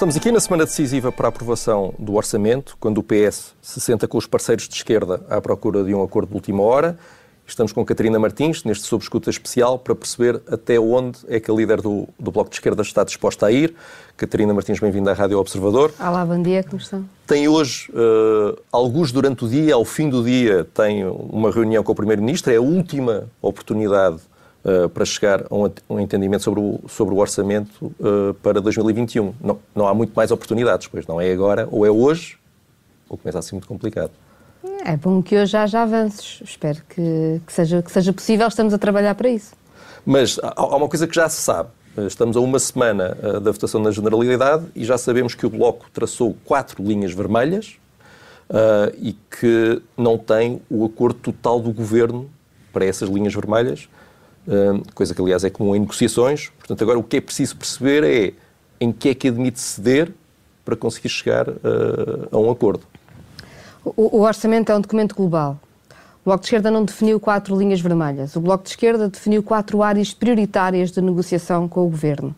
Estamos aqui na semana decisiva para a aprovação do orçamento, quando o PS se senta com os parceiros de esquerda à procura de um acordo de última hora. Estamos com Catarina Martins, neste subscuta especial, para perceber até onde é que a líder do, do Bloco de Esquerda está disposta a ir. Catarina Martins, bem-vinda à Rádio Observador. Olá, bom dia, como estão? Tem hoje, uh, alguns durante o dia, ao fim do dia, tem uma reunião com o Primeiro-Ministro. É a última oportunidade uh, para chegar a um, um, entendimento sobre o, sobre o orçamento uh, para 2021. Não, não há muito mais oportunidades, pois não é agora, ou é hoje, ou começa a ser muito complicado. É bom que hoje haja avanços. Espero que, que, seja, que seja possível. Estamos a trabalhar para isso. Mas há uma coisa que já se sabe. Estamos a uma semana eh, da votação na Generalidade e já sabemos que o Bloco traçou quatro linhas vermelhas uh, e que não tem o acordo total do Governo para essas linhas vermelhas, uh, coisa que, aliás, é comum em negociações. Portanto, agora o que é preciso perceber é em que é que admite ceder para conseguir chegar uh, a um acordo. O, o orçamento é um documento global. O Bloco de Esquerda não definiu quatro linhas vermelhas. O Bloco de Esquerda definiu quatro áreas prioritárias de negociação com o Governo.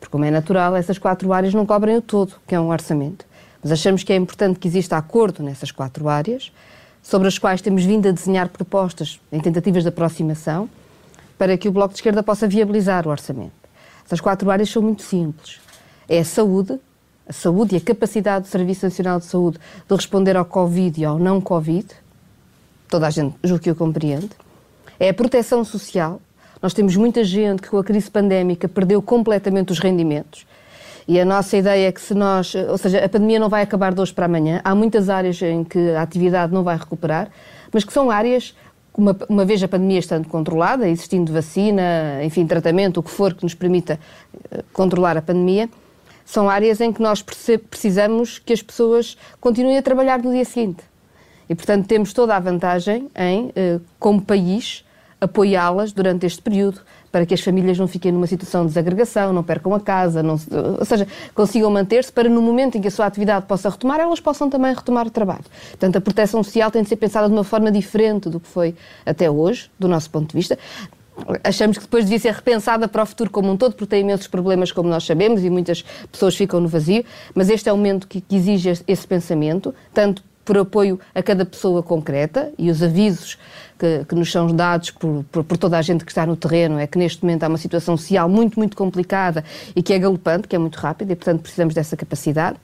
Porque, como é natural, essas quatro áreas não cobrem o todo, que é um orçamento. Mas achamos que é importante que exista acordo nessas quatro áreas, sobre as quais temos vindo a desenhar propostas em tentativas de aproximação, para que o Bloco de Esquerda possa viabilizar o orçamento. Essas quatro áreas são muito simples. É a saúde, a saúde e a capacidade do Serviço Nacional de Saúde de responder ao Covid e ao não Covid, toda a gente julgo que o compreende, é a proteção social. Nós temos muita gente que com a crise pandémica perdeu completamente os rendimentos. E a nossa ideia é que se nós, ou seja, a pandemia não vai acabar de hoje para amanhã, há muitas áreas em que a atividade não vai recuperar, mas que são áreas, uma, uma vez a pandemia estando controlada, existindo vacina, enfim, tratamento, o que for que nos permita eh, controlar a pandemia, são áreas em que nós precisamos que as pessoas continuem a trabalhar no dia seguinte. E, portanto, temos toda a vantagem em, eh, como país, apoiá-las durante este período, para que as famílias não fiquem numa situação de desagregação, não percam a casa, não, ou seja, consigam manter-se para no momento em que a sua atividade possa retomar, elas possam também retomar o trabalho. Portanto, a proteção social tem de ser pensada de uma forma diferente do que foi até hoje, do nosso ponto de vista achamos que depois devia ser repensada para o futuro como um todo, porque tem imensos problemas, como nós sabemos, e muitas pessoas ficam no vazio, mas este é o momento que, exige esse pensamento, tanto por apoio a cada pessoa concreta e os avisos que, que nos são dados por, por, por, toda a gente que está no terreno é que neste momento há uma situação social muito, muito complicada e que é galopante, que é muito rápida e, portanto, precisamos dessa capacidade.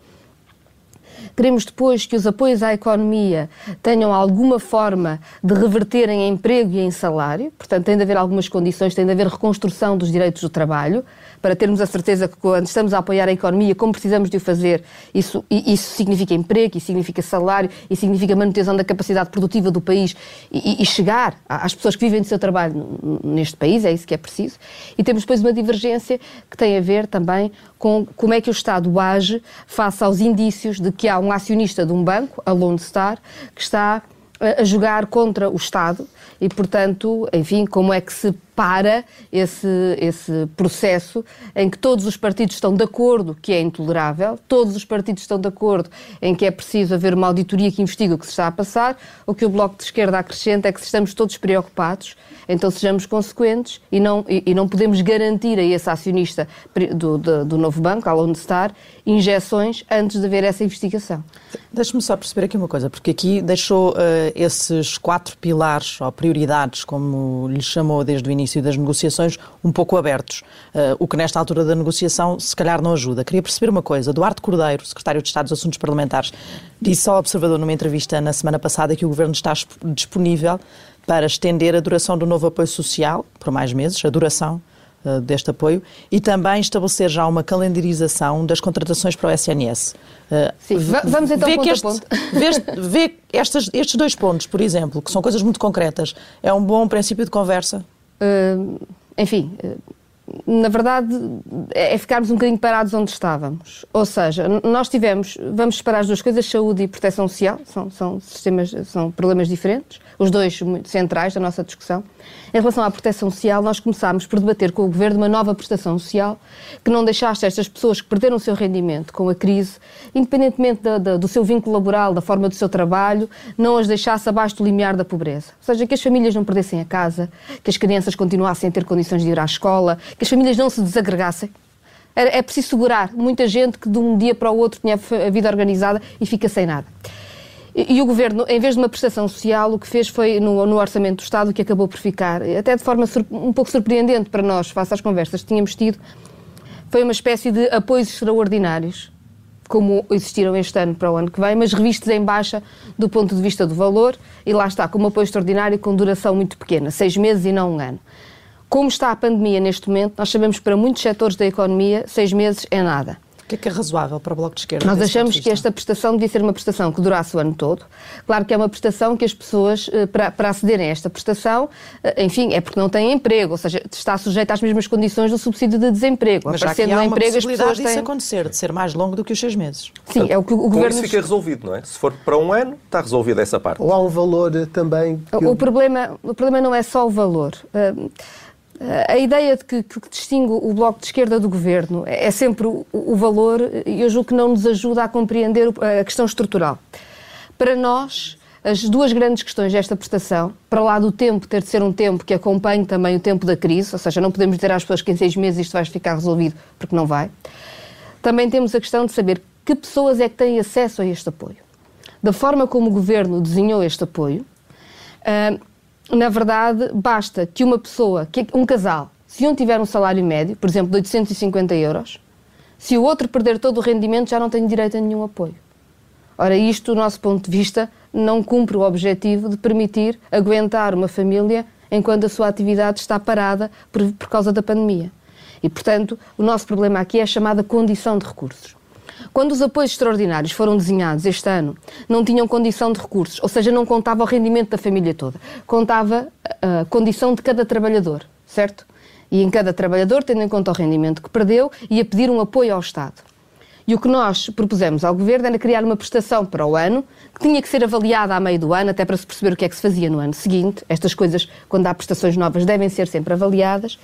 Queremos depois que os apoios à economia tenham alguma forma de reverter em emprego e em salário, portanto, tem de haver algumas condições, tem de haver reconstrução dos direitos do trabalho, para termos a certeza que quando estamos a apoiar a economia, como precisamos de o fazer, isso, isso significa emprego, isso significa salário, isso significa manutenção da capacidade produtiva do país e, e chegar às pessoas que vivem do seu trabalho neste país, é isso que é preciso. E temos depois uma divergência que tem a ver também com como é que o Estado age face aos indícios de que há um acionista de um banco, a Lone Star, que está a jogar contra o Estado e, portanto, enfim, como é que se para esse, esse processo em que todos os partidos estão de acordo que é intolerável, todos os partidos estão de acordo em que é preciso haver uma auditoria que investigue o que se está a passar, o que o Bloco de Esquerda acrescenta é que estamos todos preocupados, então sejamos consequentes e não, e, e não podemos garantir a esse acionista do, do, do novo banco, a Lone Star, injeções antes de haver essa investigação. Deixe-me só perceber aqui uma coisa, porque aqui deixou uh, esses quatro pilares ou prioridades, como lhe chamou desde o início, das negociações um pouco abertos, uh, o que nesta altura da negociação se calhar não ajuda. Queria perceber uma coisa. Duarte Cordeiro, secretário de Estado dos Assuntos Parlamentares, disse ao Observador numa entrevista na semana passada que o Governo está disponível para estender a duração do novo apoio social por mais meses, a duração deste apoio, e também estabelecer já uma calendarização das contratações para o SNS. Uh, Sim, vamos então vê ponto este, ponto. Vê, vê estes, estes dois pontos, por exemplo, que são coisas muito concretas, é um bom princípio de conversa? Uh, enfim, na verdade, é, é ficarmos um bocadinho parados onde estávamos. Ou seja, nós tivemos, vamos separar as duas coisas, saúde e proteção social, são, são sistemas, são problemas diferentes, os dois centrais da nossa discussão. Em relação à proteção social, nós começámos por debater com o Governo uma nova prestação social que não deixasse estas pessoas que perderam o seu rendimento com a crise, independentemente da, da, do seu vínculo laboral, da forma do seu trabalho, não as deixasse abaixo do limiar da pobreza. Ou seja, que as famílias não perdessem a casa, que as crianças continuassem a ter condições de ir à escola, que as famílias não se desagregassem É, preciso segurar muita gente que de um dia para o outro tinha a vida organizada e fica sem nada. E, o Governo, em vez de uma prestação social, o que fez foi, no, no Orçamento do Estado, que acabou por ficar, até de forma um pouco surpreendente para nós, face às conversas que tínhamos tido, foi uma espécie de apoios extraordinários, como existiram este ano para o ano que vem, mas revistos em baixa do ponto de vista do valor, e lá está, como apoio extraordinário com duração muito pequena, seis meses e não um ano. Como está a pandemia neste momento, nós sabemos que para muitos setores da economia, seis meses é nada. O que é que é razoável para o Bloco de Esquerda? Nós achamos que esta prestação devia ser uma prestação que durasse o ano todo. Claro que é uma prestação que as pessoas, eh, para, para acederem a esta prestação, eh, enfim, é porque não têm emprego, ou seja, está sujeita às mesmas condições do subsídio de desemprego. Mas Aparecendo já há no emprego, pessoas disso têm... acontecer, de ser mais longo do que os seis meses. Sim, Portanto, é o que o com governo... isso fica resolvido, não é? Se for para um ano, está resolvida essa parte. Ou há um valor também... O, eu... problema, o problema não é só o valor. Uh, a ideia de que, que, distingue o Bloco de Esquerda do Governo é sempre o, o valor, e eu julgo que não nos ajuda a compreender a questão estrutural. Para nós, as duas grandes questões desta prestação, para lá do tempo ter de ser um tempo que acompanhe também o tempo da crise, ou seja, não podemos dizer às pessoas que em seis meses isto vai ficar resolvido, porque não vai. Também temos a questão de saber que pessoas é que têm acesso a este apoio. Da forma como o Governo desenhou este apoio, uh, na verdade, basta que uma pessoa, que um casal, se um tiver um salário médio, por exemplo, de 850 euros, se o outro perder todo o rendimento, já não tem direito a nenhum apoio. Ora, isto, do nosso ponto de vista, não cumpre o objetivo de permitir aguentar uma família enquanto a sua atividade está parada por, por causa da pandemia. E, portanto, o nosso problema aqui é a chamada condição de recursos. Quando os apoios extraordinários foram desenhados este ano, não tinham condição de recursos, ou seja, não contava o rendimento da família toda, contava a condição de cada trabalhador, certo? E em cada trabalhador, tendo em conta o rendimento que perdeu, ia pedir um apoio ao Estado. E o que nós propusemos ao Governo era criar uma prestação para o ano, que tinha que ser avaliada a meio do ano, até para se perceber o que é que se fazia no ano seguinte. Estas coisas, quando há prestações novas, devem ser sempre avaliadas.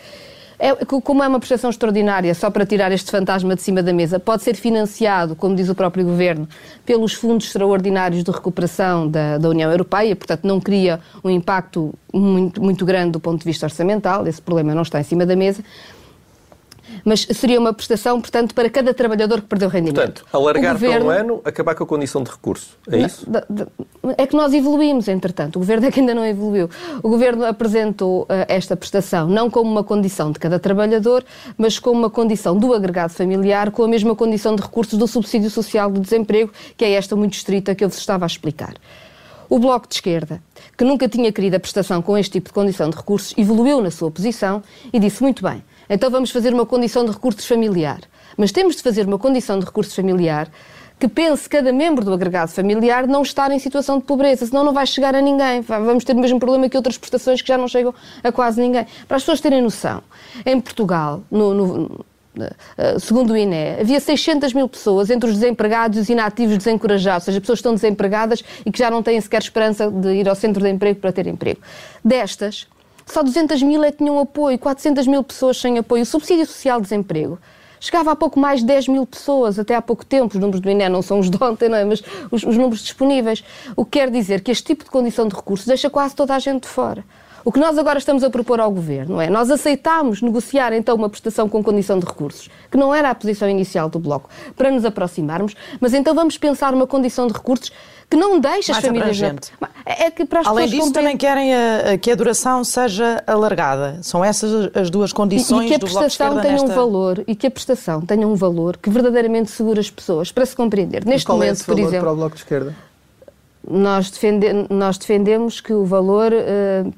É, como é uma prestação extraordinária, só para tirar este fantasma de cima da mesa, pode ser financiado, como diz o próprio Governo, pelos fundos extraordinários de recuperação da, da União Europeia, portanto não cria um impacto muito, muito grande do ponto de vista orçamental, esse problema não está em cima da mesa, mas seria uma prestação, portanto, para cada trabalhador que perdeu rendimento. Portanto, alargar governo... para um ano, acabar com a condição de recurso. É isso? É que nós evoluímos, entretanto. O governo é que ainda não evoluiu. O governo apresentou uh, esta prestação não como uma condição de cada trabalhador, mas como uma condição do agregado familiar, com a mesma condição de recursos do subsídio social do desemprego, que é esta muito estrita que eu vos estava a explicar. O Bloco de Esquerda, que nunca tinha querido a prestação com este tipo de condição de recursos, evoluiu na sua posição e disse muito bem então vamos fazer uma condição de recursos familiar. Mas temos de fazer uma condição de recursos familiar que pense cada membro do agregado familiar não estar em situação de pobreza, senão não vai chegar a ninguém. Vamos ter o mesmo problema que outras prestações que já não chegam a quase ninguém. Para as pessoas terem noção, em Portugal, no, no, eh, segundo o INE, havia 600 mil pessoas entre os desempregados e os inativos desencorajados, ou seja, pessoas que estão desempregadas e que já não têm sequer esperança de ir ao centro de emprego para ter emprego. Destas, só 200 mil é que tinham apoio, 400 mil pessoas sem apoio. O subsídio social de desemprego chegava a pouco mais de 10 mil pessoas até há pouco tempo. Os números do INE não são os de ontem, não é? mas os, os números disponíveis. O que quer dizer que este tipo de condição de recursos deixa quase toda a gente de fora. O que nós agora estamos a propor ao Governo é, nós aceitámos negociar então uma prestação com condição de recursos, que não era a posição inicial do Bloco, para nos aproximarmos, mas então vamos pensar uma condição de recursos que não deixa Mais as famílias... Abrangente. É que para as Além disso, também querem a, a, que a duração seja alargada. São essas as duas condições e, e que a prestação tenha nesta... um valor e que a prestação tenha um valor que verdadeiramente segura as pessoas, para se compreender. Neste qual momento, é esse valor por exemplo, para o Bloco de Esquerda? Nós, defende, nós defendemos que o valor... Uh,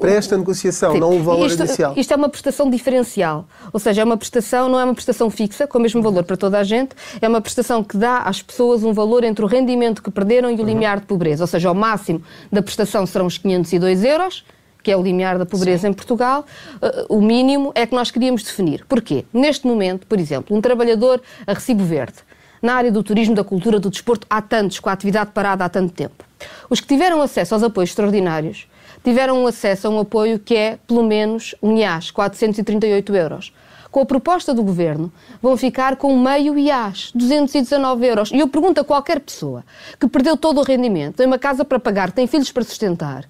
para esta negociação, Sim. não o valor isto, inicial. Isto é uma prestação diferencial, ou seja, é uma prestação, não é uma prestação fixa, com o mesmo valor para toda a gente, é uma prestação que dá às pessoas um valor entre o rendimento que perderam e o uhum. limiar de pobreza, ou seja, o máximo da prestação serão os 502 euros, que é o limiar da pobreza Sim. em Portugal, uh, o mínimo é que nós queríamos definir. Porquê? Neste momento, por exemplo, um trabalhador a recibo verde, na área do turismo, da cultura, do desporto, há tantos, com a atividade parada há tanto tempo. Os que tiveram acesso aos apoios extraordinários tiveram acesso a um apoio que é, pelo menos, um IAS, 438 euros. Com a proposta do Governo, vão ficar com meio IAS, 219 euros. E eu pergunto a qualquer pessoa que perdeu todo o rendimento, tem uma casa para pagar, tem filhos para sustentar,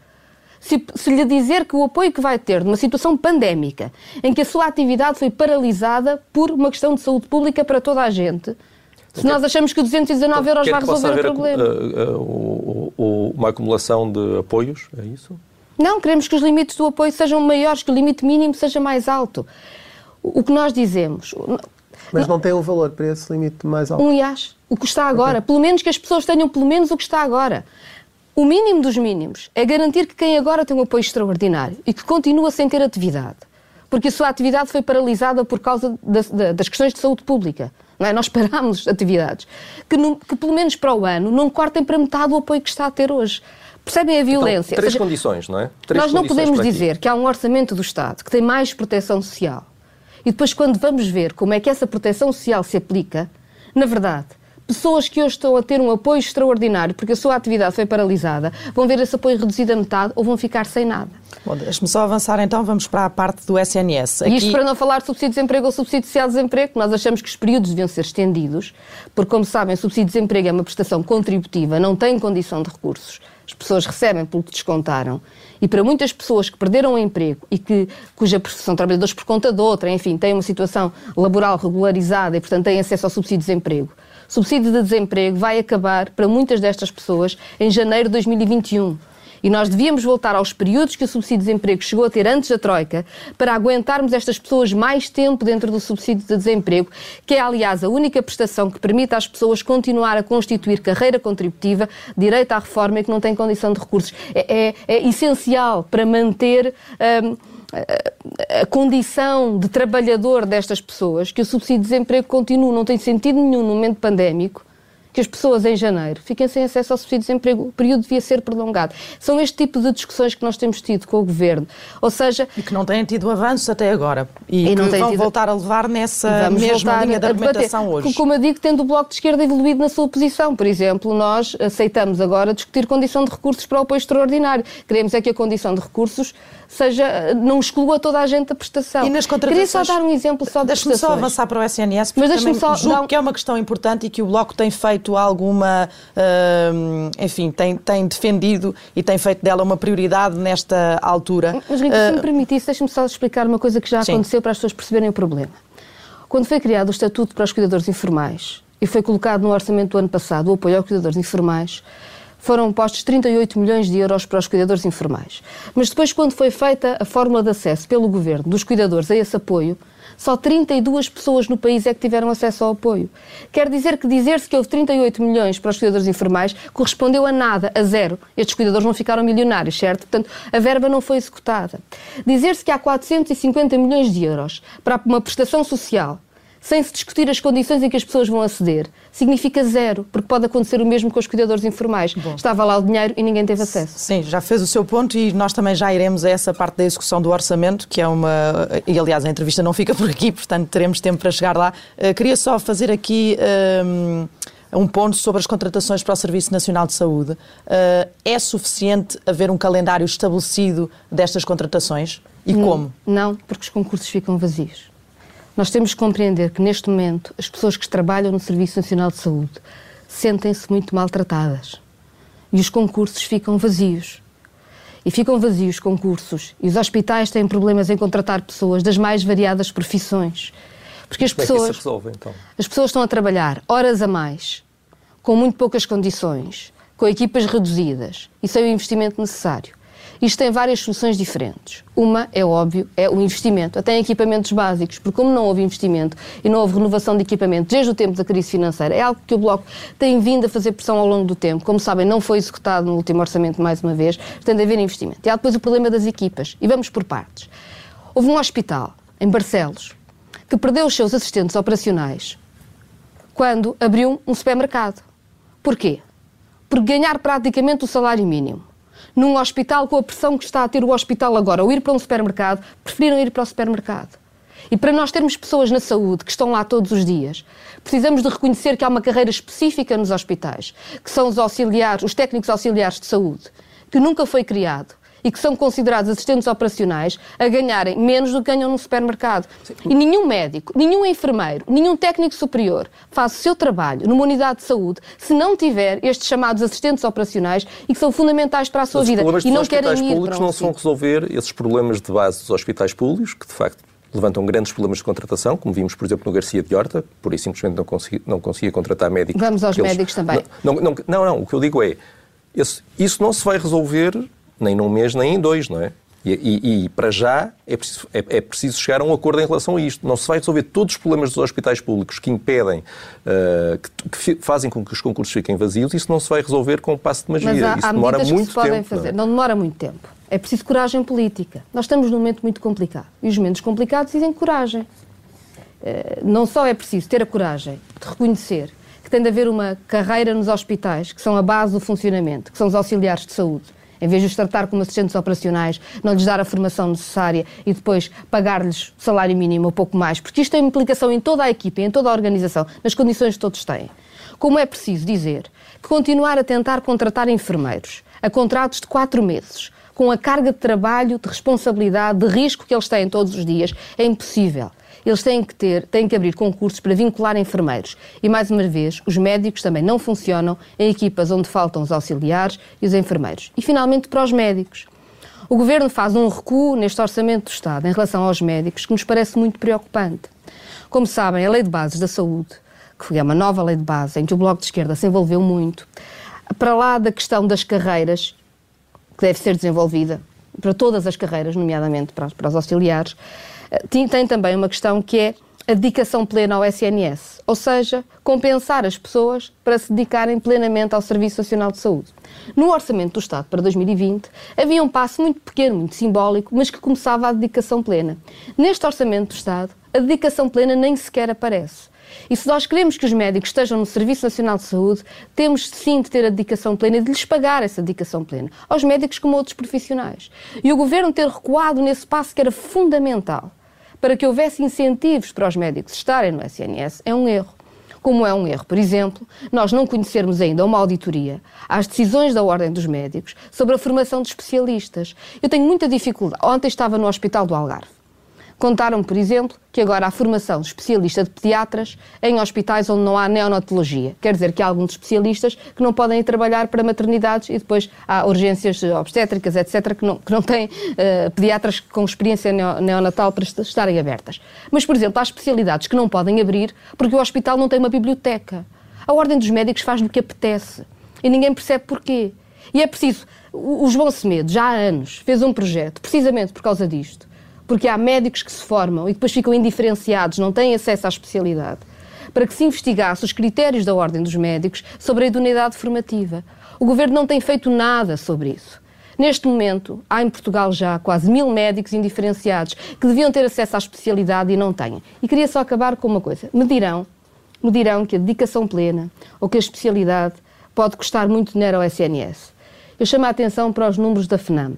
se, se lhe dizer que o apoio que vai ter numa situação pandémica, em que a sua atividade foi paralisada por uma questão de saúde pública para toda a gente, se nós achamos que 219 então, euros vai resolver o problema. Uh, uh, uh, uma acumulação de apoios, é isso? Não, queremos que os limites do apoio sejam maiores, que o limite mínimo seja mais alto. O que nós dizemos. Mas não tem um valor para esse limite mais alto? Um IAS, o que está agora. Okay. Pelo menos que as pessoas tenham pelo menos o que está agora. O mínimo dos mínimos é garantir que quem agora tem um apoio extraordinário e que continua sem ter atividade, porque a sua atividade foi paralisada por causa das questões de saúde pública. Não é? Nós parámos atividades. Que, no, que, pelo menos para o ano, não cortem para metade o apoio que está a ter hoje. Percebem a então, violência? Então, três seja, condições, não é? Três nós não podemos dizer que há um orçamento do Estado que tem mais proteção social e depois, quando vamos ver como é que essa proteção social se aplica, na verdade, pessoas que hoje estão a ter um apoio extraordinário porque a sua atividade foi paralisada vão ver esse apoio reduzido a metade ou vão ficar sem nada. Bom, deixe-me só avançar então, vamos para a parte do SNS. Aqui... E isto para não falar de subsídio de desemprego ou subsídio social de desemprego, nós achamos que os períodos deviam ser estendidos, porque como sabem, o subsídio de desemprego é uma prestação contributiva, não tem condição de recursos. As pessoas recebem pelo que descontaram. E para muitas pessoas que perderam o emprego e que, cuja são trabalhadores por conta de outra, enfim, têm uma situação laboral regularizada e, portanto, têm acesso ao subsídio de desemprego, subsídio de desemprego vai acabar para muitas destas pessoas em janeiro de 2021. E nós devíamos voltar aos períodos que o subsídio de desemprego chegou a ter antes da Troika para aguentarmos estas pessoas mais tempo dentro do subsídio de desemprego, que é, aliás, a única prestação que permite às pessoas continuar a constituir carreira contributiva, direito à reforma e que não tem condição de recursos. É, é, é essencial para manter. Um, a condição de trabalhador destas pessoas, que o subsídio de desemprego continue, não tem sentido nenhum no momento pandémico, que as pessoas em janeiro fiquem sem acesso ao subsídio de desemprego. O período devia ser prolongado. São este tipo de discussões que nós temos tido com o Governo. Ou seja... E que não têm tido avanços até agora. E, e não que vão tido... voltar a levar nessa mesma linha de argumentação hoje. Como eu digo, tendo o Bloco de Esquerda evoluído na sua posição. Por exemplo, nós aceitamos agora discutir condição de recursos para o apoio extraordinário. Queremos é que a condição de recursos seja, não exclua toda a gente da prestação. E nas contratações... Queria só dar um exemplo só de Deixe-me só avançar para o SNS, porque Mas também só julgo que é uma questão importante e que o Bloco tem feito alguma, uh, enfim, tem, tem defendido e tem feito dela uma prioridade nesta altura. Mas, Rita, uh... se me ah, permitisse, deixe-me só explicar uma coisa que já Sim. aconteceu para as pessoas perceberem o problema. Quando foi criado o Estatuto para os Cuidadores Informais e foi colocado no orçamento do ano passado o apoio aos cuidadores informais, foram postos 38 milhões de euros para os cuidadores informais. Mas depois, quando foi feita a fórmula de acesso pelo governo dos cuidadores a esse apoio, só 32 pessoas no país é que tiveram acesso ao apoio. Quer dizer que dizer-se que houve 38 milhões para os cuidadores informais correspondeu a nada, a zero. Estes cuidadores não ficaram milionários, certo? Portanto, a verba não foi executada. Dizer-se que há 450 milhões de euros para uma prestação social sem se discutir as condições em que as pessoas vão aceder, significa zero, porque pode acontecer o mesmo com os cuidadores informais. Bom. Estava lá o dinheiro e ninguém teve acesso. Sim, já fez o seu ponto e nós também já iremos a essa parte da execução do orçamento, que é uma. E aliás, a entrevista não fica por aqui, portanto teremos tempo para chegar lá. Uh, queria só fazer aqui. Um, um ponto sobre as contratações para o Serviço Nacional de Saúde. Uh, é suficiente haver um calendário estabelecido destas contratações? E não, como? Não, porque os concursos ficam vazios. Nós temos que compreender que, neste momento, as pessoas que trabalham no Serviço Nacional de Saúde sentem-se muito maltratadas. E os concursos ficam vazios. E ficam vazios concursos. E os hospitais têm problemas em contratar pessoas das mais variadas profissões. Porque as pessoas. Como é que se resolve, então? As pessoas estão a trabalhar horas a mais, com muito poucas condições, com equipas reduzidas e sem o investimento necessário. Isto tem várias soluções diferentes. Uma, é óbvio, é o investimento, até em equipamentos básicos, porque como não houve investimento e não houve renovação de equipamento desde o tempo da crise financeira, é algo que o Bloco tem vindo a fazer pressão ao longo do tempo. Como sabem, não foi executado no último orçamento mais uma vez, tem de haver investimento. E há depois o problema das equipas. E vamos por partes. Houve um hospital, em Barcelos, que perdeu os seus assistentes operacionais quando abriu um supermercado. Porquê? Por ganhar praticamente o salário mínimo num hospital com a pressão que está a ter o hospital agora, ou ir para um supermercado, preferiram ir para o supermercado. E para nós termos pessoas na saúde que estão lá todos os dias, precisamos de reconhecer que há uma carreira específica nos hospitais, que são os auxiliares, os técnicos auxiliares de saúde, que nunca foi criado e que são considerados assistentes operacionais a ganharem menos do que ganham no supermercado. E nenhum médico, nenhum enfermeiro, nenhum técnico superior faz o seu trabalho numa unidade de saúde se não tiver estes chamados assistentes operacionais e que são fundamentais para a sua Mas vida. E não querem hospitais ir públicos não são sítio. resolver esses problemas de base dos hospitais públicos, que de facto levantam grandes problemas de contratação, como vimos, por exemplo, no Garcia de Horta, por isso simplesmente não conseguia, não conseguia contratar médicos. Vamos aos eles- médicos também. Não, não, não, não, não, o que eu digo é, esse- isso não se vai resolver nem num mês, nem em dois, não é? E, e- e, para já é preciso, é- é preciso chegar a um acordo em relação a isto. Não se vai resolver todos os problemas dos hospitais públicos que impedem, ah, que, que fazem com que os concursos fiquem vazios. Isso não se vai resolver com um passo de magia. Mas há, isso há demora muito se tempo. não é? fazer. Não, demora muito tempo. É preciso coragem política. Nós estamos num momento muito complicado. E os momentos complicados dizem coragem. Eh, Não só é preciso ter a coragem de reconhecer que tem de haver uma carreira nos hospitais, que são a base do funcionamento, que são os auxiliares de saúde. Em vez de os tratar como assistentes operacionais, não lhes dar a formação necessária e depois pagar-lhes salário mínimo ou pouco mais, porque isto tem implicação em toda a equipa, em toda a organização, nas condições que todos têm. Como é preciso dizer que continuar a tentar contratar enfermeiros a contratos de quatro meses, com a carga de trabalho, de responsabilidade, de risco que eles têm todos os dias, é impossível. Eles têm que ter, têm que abrir concursos para vincular enfermeiros. E mais uma vez, os médicos também não funcionam em equipas onde faltam os auxiliares e os enfermeiros. E finalmente para os médicos. O governo faz um recuo neste orçamento do Estado em relação aos médicos que nos parece muito preocupante. Como sabem, a Lei de Bases da Saúde, que é uma nova lei de base em que o Bloco de Esquerda se envolveu muito, para lá da questão das carreiras, que deve ser desenvolvida para todas as carreiras, nomeadamente para, para os auxiliares, tem, tem também uma questão que é a dedicação plena ao SNS, ou seja, compensar as pessoas para se dedicarem plenamente ao Serviço Nacional de Saúde. No Orçamento do Estado para 2020 havia um passo muito pequeno, muito simbólico, mas que começava a dedicação plena. Neste Orçamento do Estado, a dedicação plena nem sequer aparece. E se nós queremos que os médicos estejam no Serviço Nacional de Saúde, temos sim de ter a dedicação plena e de lhes pagar essa dedicação plena, aos médicos como a outros profissionais. E o Governo ter recuado nesse passo que era fundamental para que houvesse incentivos para os médicos estarem no SNS é um erro. Como é um erro, por exemplo, nós não conhecermos ainda uma auditoria às decisões da Ordem dos Médicos sobre a formação de especialistas. Eu tenho muita dificuldade. Ontem estava no Hospital do Algarve. Contaram, por exemplo, que agora há formação especialista de pediatras em hospitais onde não há neonatologia. Quer dizer que há alguns especialistas que não podem ir trabalhar para maternidades e depois há urgências obstétricas, etc., que não, que não têm eh, pediatras com experiência neo- neonatal para est- estarem abertas. Mas, por exemplo, há especialidades que não podem abrir porque o hospital não tem uma biblioteca. A Ordem dos Médicos faz o que apetece e ninguém percebe porquê. E é preciso. O João Semedo, já há anos, fez um projeto precisamente por causa disto porque há médicos que se formam e depois ficam indiferenciados, não têm acesso à especialidade, para que se investigasse os critérios da Ordem dos Médicos sobre a idoneidade formativa. O Governo não tem feito nada sobre isso. Neste momento, há em Portugal já quase mil médicos indiferenciados que deviam ter acesso à especialidade e não têm. E queria só acabar com uma coisa. Me dirão, me dirão que a dedicação plena ou que a especialidade pode custar muito dinheiro ao SNS. Eu chamo a atenção para os números da FNAM.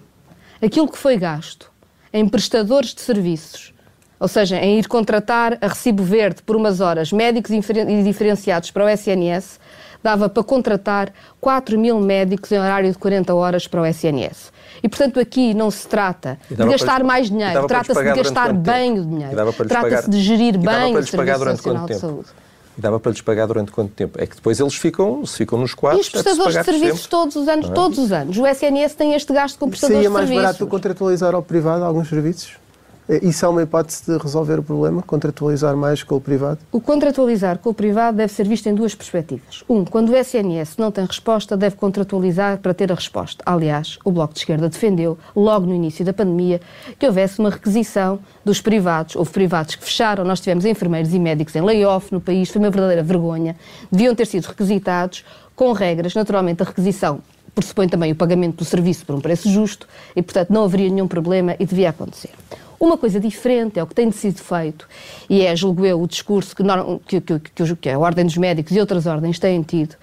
Aquilo que foi gasto em prestadores de serviços, ou seja, em ir contratar a recibo verde por umas horas médicos inferen- diferenciados para o SNS, dava para contratar 4 mil médicos em horário de 40 horas para o SNS. E, portanto, aqui não se trata E de para gastar mais e dinheiro, trata-se de gastar bem o E dinheiro, trata-se de gerir e bem o Serviço Nacional de? Saúde. E dava para lhes pagar durante quanto tempo? É que depois eles ficam, se ficam nos E quadros, os deve-se prestadores de serviços sempre. todos os anos, todos os anos. O SNS tem este gasto com prestadores Seria de mais serviços. barato contratualizar ao privado alguns serviços? Eh, Isso é uma hipótese de resolver o problema? Contratualizar mais com o privado? O contratualizar com o privado deve ser visto em duas perspectivas. Um, quando o SNS não tem resposta, deve contratualizar para ter a resposta. Aliás, o Bloco de Esquerda defendeu, logo no início da pandemia, que houvesse uma requisição dos privados. Houve privados que fecharam, nós tivemos enfermeiros e médicos em layoff no país, foi uma verdadeira vergonha. Deviam ter sido requisitados com regras. Naturalmente, a requisição pressupõe também o pagamento do serviço por um preço justo e, portanto, não haveria nenhum problema e devia acontecer. Uma coisa diferente é o que tem sido feito e é, julgo eu, o discurso que, que, que, que a Ordem dos Médicos e outras ordens têm tido,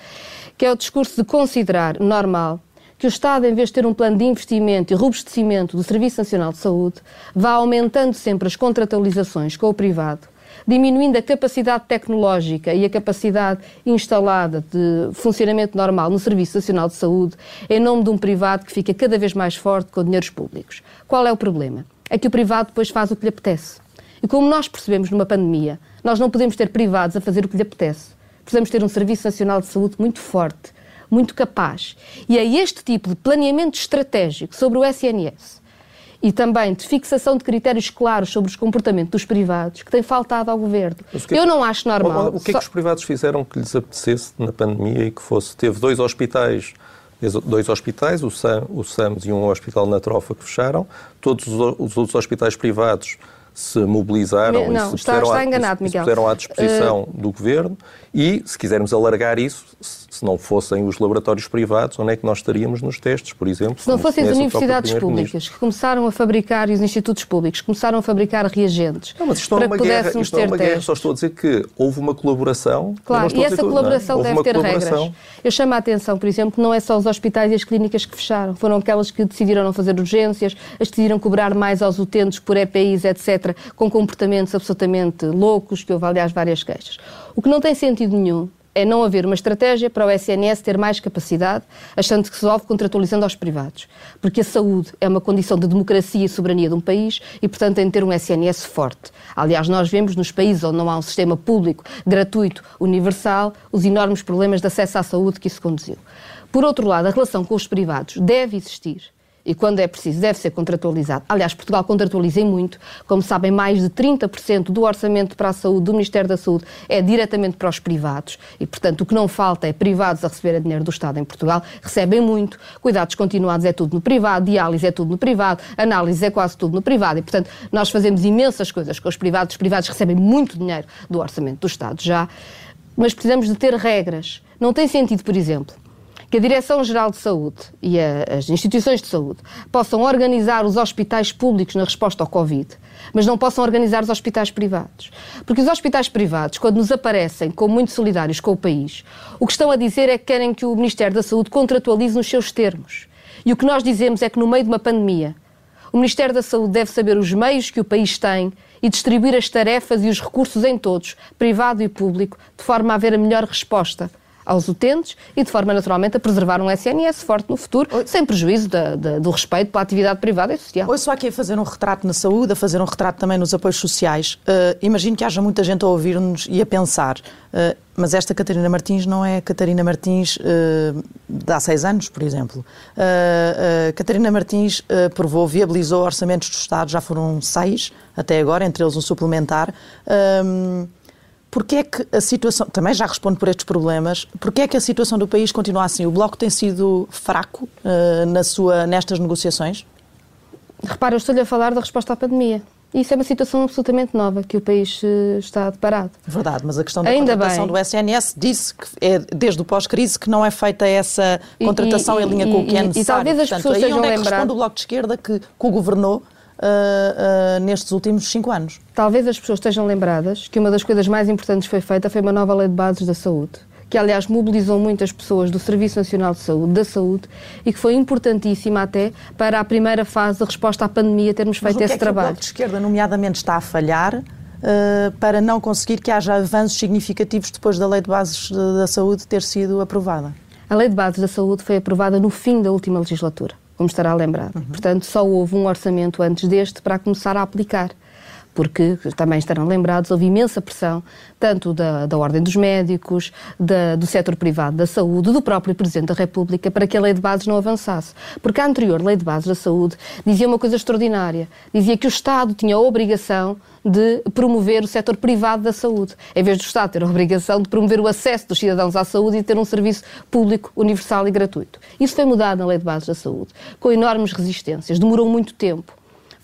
que é o discurso de considerar normal que o Estado, em vez de ter um plano de investimento e robustecimento do Serviço Nacional de Saúde, vá aumentando sempre as contratualizações com o privado diminuindo a capacidade tecnológica e a capacidade instalada de funcionamento normal no Serviço Nacional de Saúde, em nome de um privado que fica cada vez mais forte com dinheiros públicos. Qual é o problema? É que o privado depois faz o que lhe apetece. E como nós percebemos numa pandemia, nós não podemos ter privados a fazer o que lhe apetece. Precisamos ter um Serviço Nacional de Saúde muito forte, muito capaz. E é este tipo de planeamento estratégico sobre o SNS e também de fixação de critérios claros sobre os comportamentos dos privados que tem faltado ao governo. Que, Eu não acho normal. O que é que os privados fizeram que lhes apetecesse na pandemia e que fosse? Teve dois hospitais dois hospitais, o, SAM, o SAMS e um hospital na Trofa que fecharam. Todos os outros hospitais privados se mobilizaram não, e se, puseram, está à, enganado, se puseram à disposição uh... do governo e, se quisermos alargar isso, se não fossem os laboratórios privados, onde é que nós estaríamos nos testes, por exemplo? Se não fossem as universidades públicas que começaram a fabricar e os institutos públicos começaram a fabricar reagentes não, mas isto para é uma guerra, isto é uma guerra, só estou a dizer que houve uma colaboração. Claro, e essa colaboração tudo, é? deve ter regras. Eu chamo a atenção, por exemplo, que não é só os hospitais e as clínicas que fecharam, foram aquelas que decidiram não fazer urgências, as decidiram cobrar mais aos utentes por EPIs, etc com comportamentos absolutamente loucos, que houve, aliás, várias queixas. O que não tem sentido nenhum é não haver uma estratégia para o SNS ter mais capacidade, achando que se resolve contratualizando aos privados. Porque a saúde é uma condição de democracia e soberania de um país e, portanto, tem de ter um SNS forte. Aliás, nós vemos nos países onde não há um sistema público, gratuito, universal, os enormes problemas de acesso à saúde que isso conduziu. Por outro lado, a relação com os privados deve existir e quando é preciso deve ser contratualizado. Aliás, Portugal contratualiza muito. Como sabem, mais de 30% do orçamento para a saúde do Ministério da Saúde é diretamente para os privados e, portanto, o que não falta é privados a receber dinheiro do Estado em Portugal. Recebem muito. Cuidados continuados é tudo no privado, diálise é tudo no privado, análise é quase tudo no privado e, portanto, nós fazemos imensas coisas com os privados. Os privados recebem muito dinheiro do orçamento do Estado já, mas precisamos de ter regras. Não tem sentido, por exemplo, que a Direção-Geral de Saúde e a, as instituições de saúde possam organizar os hospitais públicos na resposta ao Covid, mas não possam organizar os hospitais privados. Porque os hospitais privados, quando nos aparecem como muito solidários com o país, o que estão a dizer é que querem que o Ministério da Saúde contratualize nos seus termos. E o que nós dizemos é que no meio de uma pandemia, o Ministério da Saúde deve saber os meios que o país tem e distribuir as tarefas e os recursos em todos, privado e público, de forma a haver a melhor resposta aos utentes e, de forma naturalmente, a preservar um SNS forte no futuro, sem prejuízo da, da, do respeito pela atividade privada e social. Hoje só aqui a fazer um retrato na saúde, a fazer um retrato também nos apoios sociais. Uh, imagino que haja muita gente a ouvir-nos e a pensar, uh, mas esta Catarina Martins não é Catarina Martins uh, de há seis anos, por exemplo. Catarina Martins provou, viabilizou orçamentos do Estado, já foram seis até agora, entre eles um suplementar. Porquê é que a situação, também já respondo por estes problemas, porquê é que a situação do país continua assim? O Bloco tem sido fraco uh, na sua, nestas negociações? Repara, eu estou-lhe a falar da resposta à pandemia. Isso é uma situação absolutamente nova que o país uh, está deparado. Verdade, mas a questão da Ainda contratação bem. do SNS disse que é desde o pós-crise que não é feita essa contratação e, e, em linha com o que é necessário. E talvez as Portanto, pessoas aí onde é que responde o Bloco de Esquerda que, que o governou Uh, uh, nestes últimos cinco anos. Talvez as pessoas estejam lembradas que uma das coisas mais importantes que foi feita foi uma nova lei de bases da saúde, que aliás mobilizou muitas pessoas do Serviço Nacional de Saúde, da saúde, e que foi importantíssima até para a primeira fase da resposta à pandemia termos feito Mas esse é trabalho. o Bloco de Esquerda, nomeadamente, está a falhar uh, para não conseguir que haja avanços significativos depois da lei de bases da saúde ter sido aprovada. A lei de bases da saúde foi aprovada no fim da última legislatura como estará lembrado. Uhum. Portanto, só houve um orçamento antes deste para começar a aplicar porque também estarão lembrados, houve imensa pressão, tanto da, da Ordem dos Médicos, da, do setor privado da saúde, do próprio Presidente da República, para que a lei de bases não avançasse. Porque a anterior lei de bases da saúde dizia uma coisa extraordinária: dizia que o Estado tinha a obrigação de promover o setor privado da saúde, em vez do Estado ter a obrigação de promover o acesso dos cidadãos à saúde e ter um serviço público, universal e gratuito. Isso foi mudado na Lei de Bases da Saúde, com enormes resistências, demorou muito tempo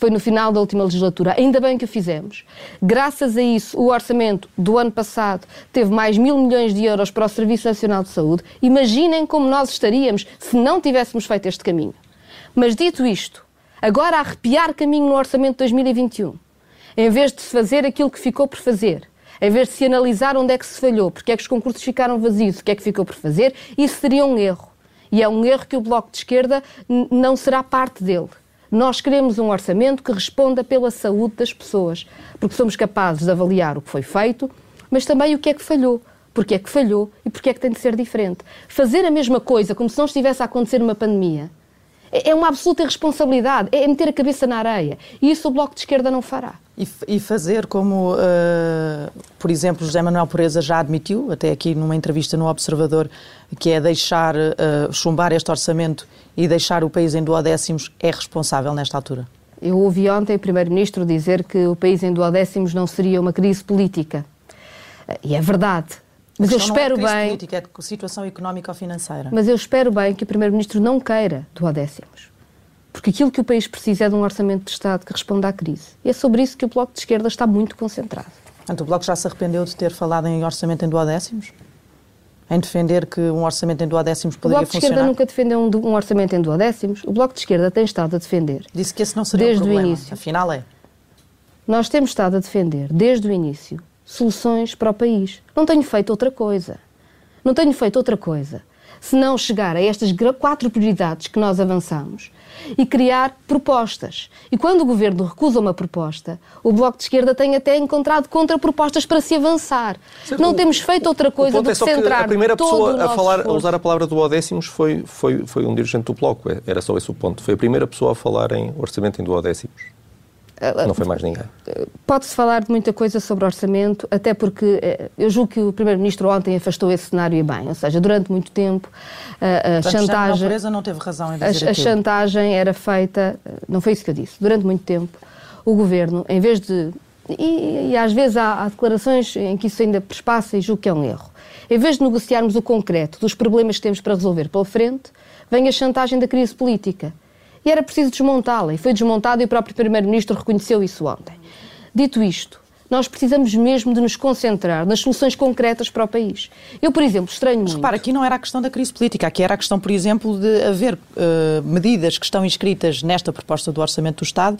foi no final da última legislatura. Ainda bem que o fizemos. Graças a isso, o orçamento do ano passado teve mais mil milhões de euros para o Serviço Nacional de Saúde. Imaginem como nós estaríamos se não tivéssemos feito este caminho. Mas dito isto, agora arrepiar caminho no orçamento de 2021, em vez de se fazer aquilo que ficou por fazer, em vez de se analisar onde é que se falhou, porque é que os concursos ficaram vazios, o que é que ficou por fazer, isso seria um erro. E é um erro que o Bloco de Esquerda não será parte dele Nós queremos um orçamento que responda pela saúde das pessoas, porque somos capazes de avaliar o que foi feito, mas também o que é que falhou, porque é que falhou e porque é que tem de ser diferente. Fazer a mesma coisa como se não estivesse a acontecer uma pandemia é, é uma absoluta irresponsabilidade, é meter a cabeça na areia. E isso o Bloco de Esquerda não fará. E, fazer como, uh, por exemplo, José Manuel Pureza já admitiu, até aqui numa entrevista no Observador, que é deixar uh, chumbar este orçamento e deixar o país em duodécimos, é responsável nesta altura? Eu ouvi ontem o Primeiro-Ministro dizer que o país em duodécimos não seria uma crise política. E é verdade. Mas eu espero não é bem. política, é situação económica ou financeira. Mas eu espero bem que o Primeiro-Ministro não queira duodécimos. Porque aquilo que o país precisa é de um orçamento de Estado que responda à crise. E é sobre isso que o Bloco de Esquerda está muito concentrado. Portanto, o Bloco já se arrependeu de ter falado em orçamento em duodécimos? Em defender que um orçamento em duodécimos poderia funcionar? O Bloco de Esquerda nunca defendeu um, um, orçamento em duodécimos. O Bloco de Esquerda tem estado a defender. Disse que esse não seria desde o problema. início. Afinal é. Nós temos estado a defender, desde o início, soluções para o país. Não tenho feito outra coisa. Não tenho feito outra coisa senão chegar a estas quatro prioridades que nós avançamos e criar propostas. E quando o governo recusa uma proposta, o Bloco de Esquerda tem até encontrado contrapropostas para se avançar. Não o, temos feito outra coisa do que, é que centrar que a primeira pessoa a falar, a usar a palavra do duodécimos foi, foi, foi um dirigente do Bloco. Era só esse o ponto. Foi a primeira pessoa a falar em orçamento em duodécimos. Não foi mais ninguém. Pode-se falar de muita coisa sobre orçamento, até porque eh, eu julgo que o Primeiro-Ministro ontem afastou esse cenário e bem. Ou seja, durante muito tempo a, a chantagem. A não teve razão em dizer a, a chantagem era feita. Não foi isso que eu disse. Durante muito tempo, o governo, em vez de. E, e às vezes há, há, declarações em que isso ainda perspassa e julgo que é um erro. Em vez de negociarmos o concreto dos problemas que temos para resolver pela frente, vem a chantagem da crise política e era preciso desmontá-la, e foi desmontada e o próprio Primeiro-Ministro reconheceu isso ontem. Dito isto, nós precisamos mesmo de nos concentrar nas soluções concretas para o país. Eu, por exemplo, estranho muito... Mas repara, aqui não era a questão da crise política, aqui era a questão, por exemplo, de haver uh, medidas que estão inscritas nesta proposta do Orçamento do Estado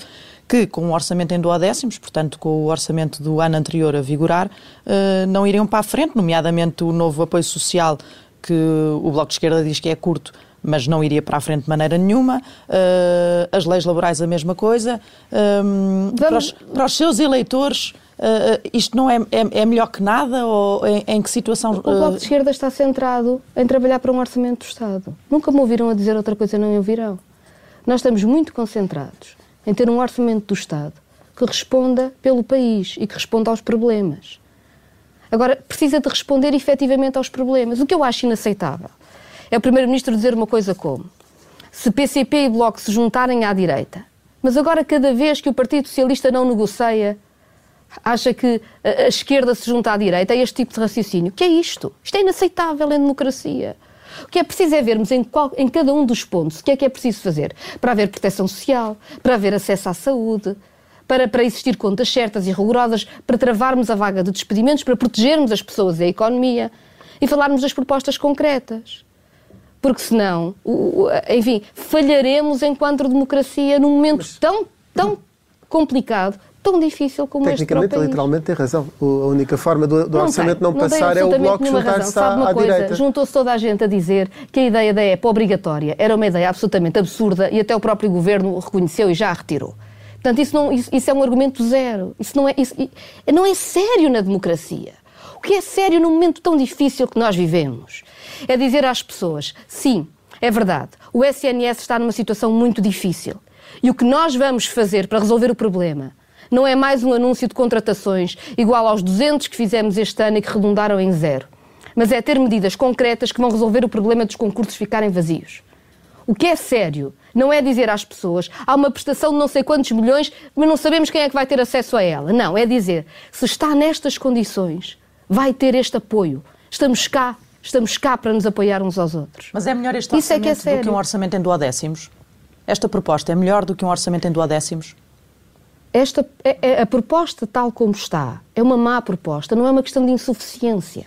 que, com o orçamento em duodécimos, portanto, com o orçamento do ano anterior a vigorar, uh, não iriam para a frente, nomeadamente o novo apoio social que o Bloco de Esquerda diz que é curto, mas não iria para a frente de maneira nenhuma. Uh, as leis laborais, a mesma coisa. Um, para, os, para, os, seus eleitores, uh, isto não é, é, é, melhor que nada? Ou em, em que situação. O Bloco de Esquerda está centrado em trabalhar para um orçamento do Estado. Nunca me ouviram a dizer outra coisa, não me ouvirão. Nós estamos muito concentrados em ter um orçamento do Estado que responda pelo país e que responda aos problemas. Agora, precisa de responder efetivamente aos problemas, o que eu acho inaceitável é o Primeiro-Ministro dizer uma coisa como: se PCP e Bloco se juntarem à direita, mas agora cada vez que o Partido Socialista não negocia, acha que a, esquerda se junta à direita, é este tipo de raciocínio. Que é isto? Isto é inaceitável em democracia. O que é preciso é vermos em, qual, em cada um dos pontos o que é que é preciso fazer para haver proteção social, para haver acesso à saúde, para, para existir contas certas e rigorosas, para travarmos a vaga de despedimentos, para protegermos as pessoas e a economia e falarmos das propostas concretas porque senão, enfim, falharemos enquanto democracia num momento Mas... tão, tão complicado, tão difícil como este para o país. literalmente, tem razão. A única forma do, do não orçamento tem, não, não passar é o Bloco juntar-se à, uma à coisa, direita. Juntou-se toda a gente a dizer que a ideia da EPA obrigatória era uma ideia absolutamente absurda e até o próprio Governo reconheceu e já a retirou. Portanto, isso, não, isso, isso é um argumento zero. Isso não é, isso, não é sério na democracia. O que é sério num momento tão difícil que nós vivemos é dizer às pessoas: sim, é verdade, o SNS está numa situação muito difícil. E o que nós vamos fazer para resolver o problema não é mais um anúncio de contratações igual aos 200 que fizemos este ano e que redundaram em zero, mas é ter medidas concretas que vão resolver o problema dos concursos ficarem vazios. O que é sério não é dizer às pessoas há uma prestação de não sei quantos milhões, mas não sabemos quem é que vai ter acesso a ela. Não, é dizer se está nestas condições, vai ter este apoio. Estamos cá, estamos cá para nos apoiar uns aos outros. Mas é melhor este orçamento é que é do que um orçamento em duodécimos? Esta proposta é melhor do que um orçamento em duodécimos? Esta, é, é, a proposta tal como está é uma má proposta, não é uma questão de insuficiência.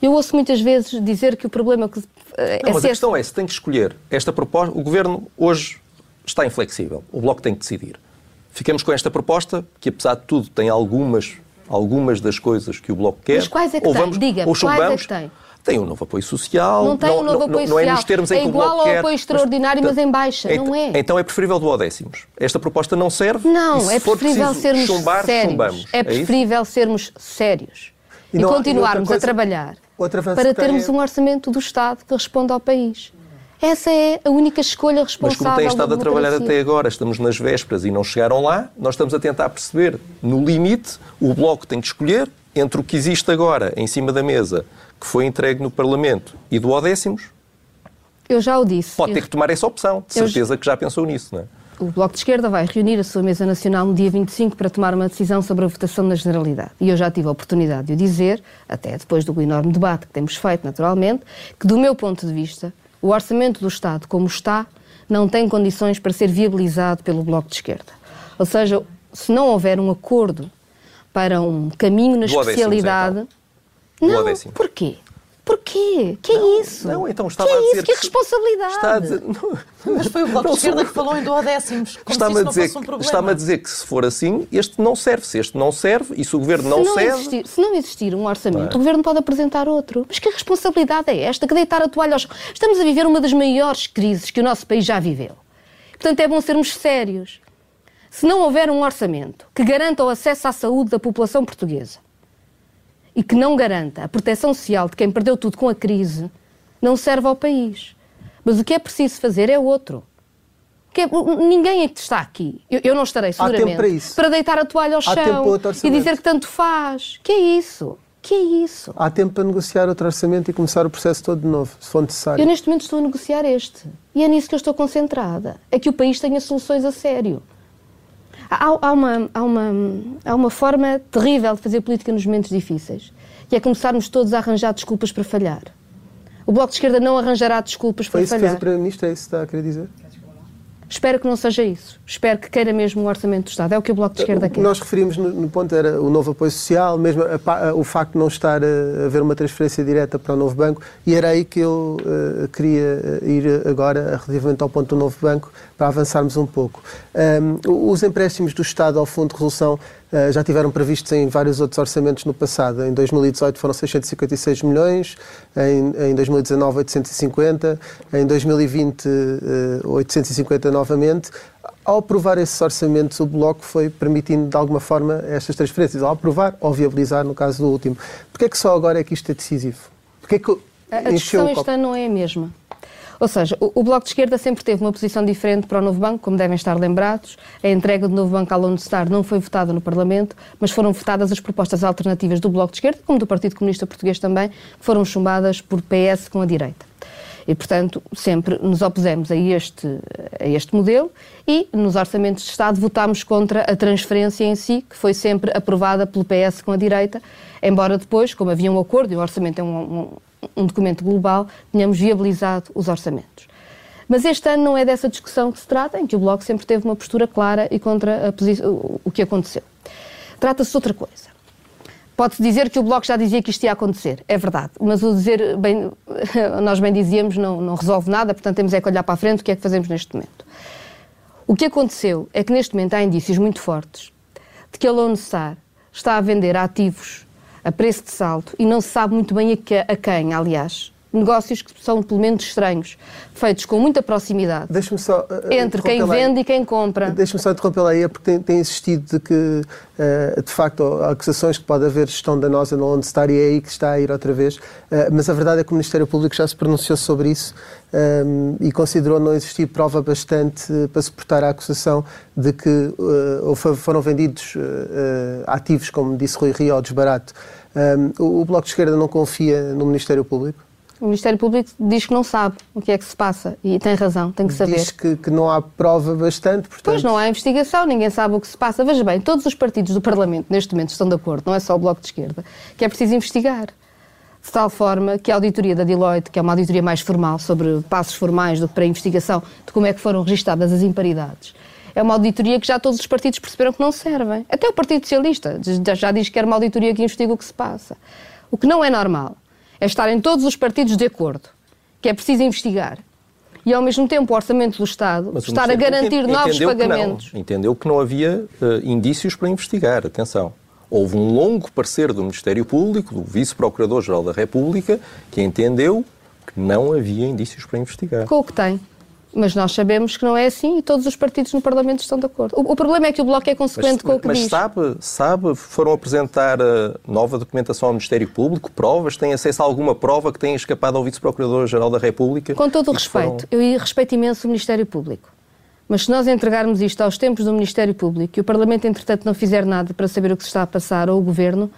Eu ouço muitas vezes dizer que o problema que, é não, mas a questão é, se tem que escolher esta proposta, o Governo hoje está inflexível, o Bloco tem que decidir. Ficamos com esta proposta, que apesar de tudo tem algumas algumas das coisas que o Bloco quer. Mas quais é que ou tem? Vamos, Diga, ou quais é que tem? Tem um novo apoio social. Não tem um novo apoio não, social. é nos termos em é que o igual ao quer, apoio extraordinário, mas, em baixa. Então, não é. Então é preferível duodécimos. Esta proposta não serve. Não, e se é preferível sermos chumbar, sérios. chumbamos. É isso? preferível sermos sérios. E E, não e continuarmos coisa- a trabalhar para que tem termos é- um orçamento do Estado que responda ao país. Essa é a única escolha Mas responsável como têm estado a trabalhar até agora, estamos nas vésperas e não chegaram lá, nós estamos a tentar perceber, no limite, o Bloco tem que escolher entre o que existe agora em cima da mesa, que foi entregue no Parlamento, e do décimos, Eu já o disse. pode Eu- ter que tomar essa opção. De Eu- certeza que já pensou nisso, não é? O Bloco de Esquerda vai reunir a sua mesa nacional no dia 25 para tomar uma decisão sobre a votação na Generalidade. E eu já tive a oportunidade de o dizer, até depois do enorme debate que temos feito, naturalmente, que do meu ponto de vista, o orçamento do Estado, como está, não tem condições para ser viabilizado pelo Bloco de Esquerda. Ou seja, se não houver um acordo para um caminho na Do décimos, especialidade. Não, décimo. porquê? Porquê? Que é isso? Não, então que estava é a dizer isso? Que que- responsabilidade? Está a dizer, não, Mas foi o Bloco Não de Esquerda sou- que falou em duodécimos, como se está-me isso a não dizer, fosse um que- problema. está-me a dizer que se for assim, este não serve. Se este não serve e se o Governo não, se, não serve... existir, se não existir um orçamento, é? o Governo pode apresentar outro. Mas que responsabilidade é esta? Que deitar a toalha aos... Estamos a viver uma das maiores crises que o nosso país já viveu. Portanto, é bom sermos sérios. Se não houver um orçamento que garanta o acesso à saúde da população portuguesa e que não garanta a proteção social de quem perdeu tudo com a crise, não serve ao país. Mas o que é preciso fazer é outro. Que é- ninguém é que está aqui, eu, eu não estarei seguramente, para isso. deitar a toalha ao Há para chão e dizer que tanto faz. Que é isso? Que é isso? Há tempo para negociar outro orçamento e começar o processo todo de novo, se for necessário. Eu neste momento estou a negociar este. E é nisso que eu estou concentrada. É que o país tenha soluções a sério. Há, há uma, há, uma, há uma forma terrível de fazer política nos momentos difíceis, que é começarmos todos a arranjar desculpas para falhar. O Bloco de Esquerda não arranjará desculpas para isso que fez falhar. o Primeiro-Ministro, é isso que está a querer dizer? Espero que não seja isso. Espero que queira mesmo um orçamento do Estado. É o que o Bloco de Esquerda O que quer. nós referimos no, no ponto era o novo apoio social, mesmo a pa- a- o facto de não estar a, a haver uma transferência direta para o novo banco, e era aí que eu eh, queria eh, ir agora, relativamente ao ponto do novo banco, para avançarmos um pouco. Ahm, os empréstimos do Estado ao Fundo de Resolução eh, já tiveram previstos em vários outros orçamentos no passado. Em 2018 foram 656 milhões, em, em 2019 850, em 2020 eh, 850 novamente. Ao aprovar esses orçamentos, o Bloco foi permitindo, de alguma forma, estas transferências. Ao aprovar ou viabilizar, no caso do último. Porquê é que só agora é que isto é decisivo? Porquê é que A, discussão este ano não é a mesma. Ou seja, o, o Bloco de Esquerda sempre teve uma posição diferente para o novo banco, como devem estar lembrados. A entrega do novo banco à Lone Star não foi votada no Parlamento, mas foram votadas as propostas alternativas do Bloco de Esquerda, como do Partido Comunista Português também, que foram chumbadas por PS com a direita. E, portanto, sempre nos opusemos a este, a este modelo e, nos orçamentos de Estado, votámos contra a transferência em si, que foi sempre aprovada pelo PS com a direita, embora depois, como havia um acordo, e o orçamento é um, um, um documento global, tenhamos viabilizado os orçamentos. Mas este ano não é dessa discussão que se trata, em que o Bloco sempre teve uma postura clara e contra o que aconteceu. Trata-se de outra coisa. Pode-se dizer que o Bloco já dizia que isto ia acontecer, é verdade, mas o dizer, bem, nós bem dizíamos, não, não resolve nada, portanto temos é que olhar para a frente o que é que fazemos neste momento. O que aconteceu é que neste momento há indícios muito fortes de que a Lone Star está a vender ativos a preço de salto e não se sabe muito bem a, a quem, aliás. Negócios que são pelo menos estranhos, feitos com muita proximidade só. eh, entre quem vende e quem compra. Deixa-me só interromper lá aí, é porque tem, tem existido de que, eh, de facto, há acusações que pode haver gestão danosa na Lone Star e é aí que está a ir outra vez. Eh, mas a verdade é que o Ministério Público já se pronunciou sobre isso eh, e considerou não existir prova bastante para suportar a acusação de que ou foram vendidos ativos, como disse Rui Rio, ao desbarato. O, o Bloco de Esquerda não confia no Ministério Público? O Ministério Público diz que não sabe o que é que se passa e tem razão, tem que saber. Diz que, que não há prova bastante, portanto... Pois não há investigação, ninguém sabe o que se passa. Veja bem, todos os partidos do Parlamento neste momento estão de acordo, não é só o Bloco de Esquerda, que é preciso investigar. De tal forma que a auditoria da Deloitte, que é uma auditoria mais formal sobre passos formais do que para a investigação de como é que foram registadas as imparidades, é uma auditoria que já todos os partidos perceberam que não servem. Até o Partido Socialista já- diz que era uma auditoria que investiga o que se passa. O que não é normal é estarem todos os partidos de acordo, que é preciso investigar. E ao mesmo tempo o orçamento do Estado Mas estar a garantir novos entendeu que pagamentos. Entendeu que não havia eh, indícios para investigar. Atenção. Houve um longo parecer do Ministério Público, do Vice-Procurador-Geral da República, que entendeu que não havia indícios para investigar. Com o que tem. Mas nós sabemos que não é assim e todos os partidos no Parlamento estão de acordo. O, o problema é que o Bloco é consequente mas, com o que mas diz. sabe, sabe, foram apresentar uh, nova documentação ao Ministério Público, provas, têm acesso a alguma prova que tenha escapado ao Vice-Procurador-Geral da República? Com todo o respeito, foram... eu respeito imenso o Ministério Público. Mas se nós entregarmos isto aos tempos do Ministério Público e o Parlamento, entretanto, não fizer nada para saber o que se está a passar, ou o Governo,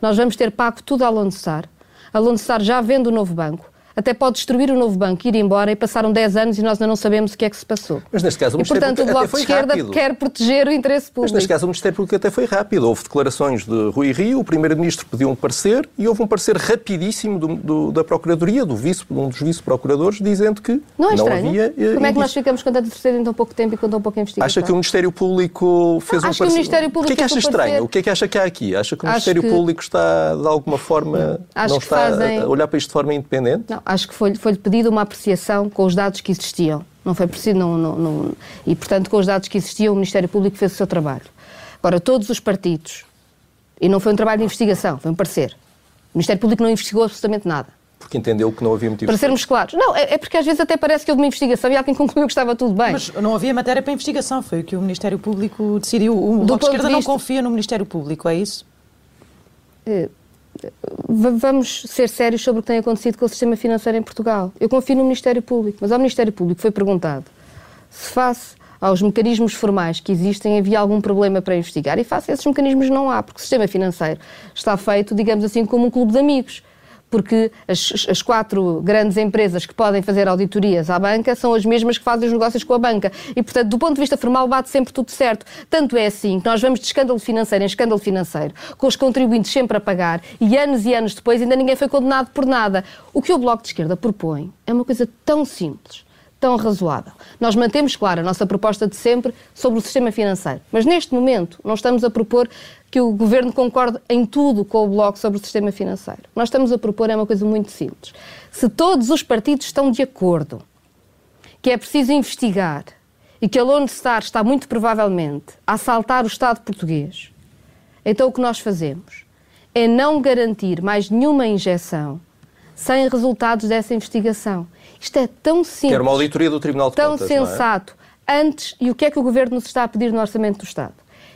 nós vamos ter pago tudo a Lone Star. A Lone Star já vende o novo banco até pode destruir o novo banco, ir embora e passaram 10 anos e nós ainda não sabemos o que é que se passou. Mas neste caso o e, portanto, o Bloco de Esquerda rápido. quer proteger o interesse público. Mas neste caso o Ministério Público até foi rápido. Houve declarações de Rui Rio, o Primeiro-Ministro pediu um parecer e houve um parecer rapidíssimo do, do, da Procuradoria, do vice, um dos vice-procuradores, dizendo que não, é não havia... Eh, Como é que nós ficamos com tanto terceiro em tão pouco tempo e com tão pouca investigação? Acha que o Ministério Público fez não, um parecer? o Ministério Público o que é que acha estranho? O que é que acha que há aqui? Acha que o Ministério que... Público está, de alguma forma, não está fazem... a olhar para isto de forma independente? Não, acho que foi-lhe foi pedido uma apreciação com os dados que existiam. Não foi preciso, não, não, não, e portanto, com os dados que existiam, o Ministério Público fez o seu trabalho. Agora, todos os partidos, e não foi um trabalho de investigação, foi um parecer. O Ministério Público não investigou absolutamente nada. Porque entendeu que não havia motivos para sermos claros. Não, é, é, porque às vezes até parece que houve uma investigação e alguém concluiu que estava tudo bem. Mas não havia matéria para investigação, foi o que o Ministério Público decidiu. O Bloco de Esquerda vista... não confia no Ministério Público, é isso? É, vamos ser sérios sobre o que tem acontecido com o sistema financeiro em Portugal. Eu confio no Ministério Público, mas ao Ministério Público foi perguntado se face aos mecanismos formais que existem havia algum problema para investigar e face a esses mecanismos não há, porque o sistema financeiro está feito, digamos assim, como um clube de amigos porque as, as, quatro grandes empresas que podem fazer auditorias à banca são as mesmas que fazem os negócios com a banca. E, portanto, do ponto de vista formal, bate sempre tudo certo. Tanto é assim que nós vamos de escândalo financeiro em escândalo financeiro, com os contribuintes sempre a pagar, e anos e anos depois ainda ninguém foi condenado por nada. O que o Bloco de Esquerda propõe é uma coisa tão simples tão razoável. Nós mantemos, claro, a nossa proposta de sempre sobre o sistema financeiro, mas neste momento não estamos a propor que o Governo concorde em tudo com o Bloco sobre o sistema financeiro. Nós estamos a propor é uma coisa muito simples. Se todos os partidos estão de acordo que é preciso investigar e que a Lone Star está muito provavelmente a assaltar o Estado português, então o que nós fazemos é não garantir mais nenhuma injeção sem resultados dessa investigação. Isto é tão simples. Quer uma auditoria do Tribunal de tão Contas. Tão é? sensato. É? Antes, e o que é que o Governo nos está a pedir no Orçamento do Estado?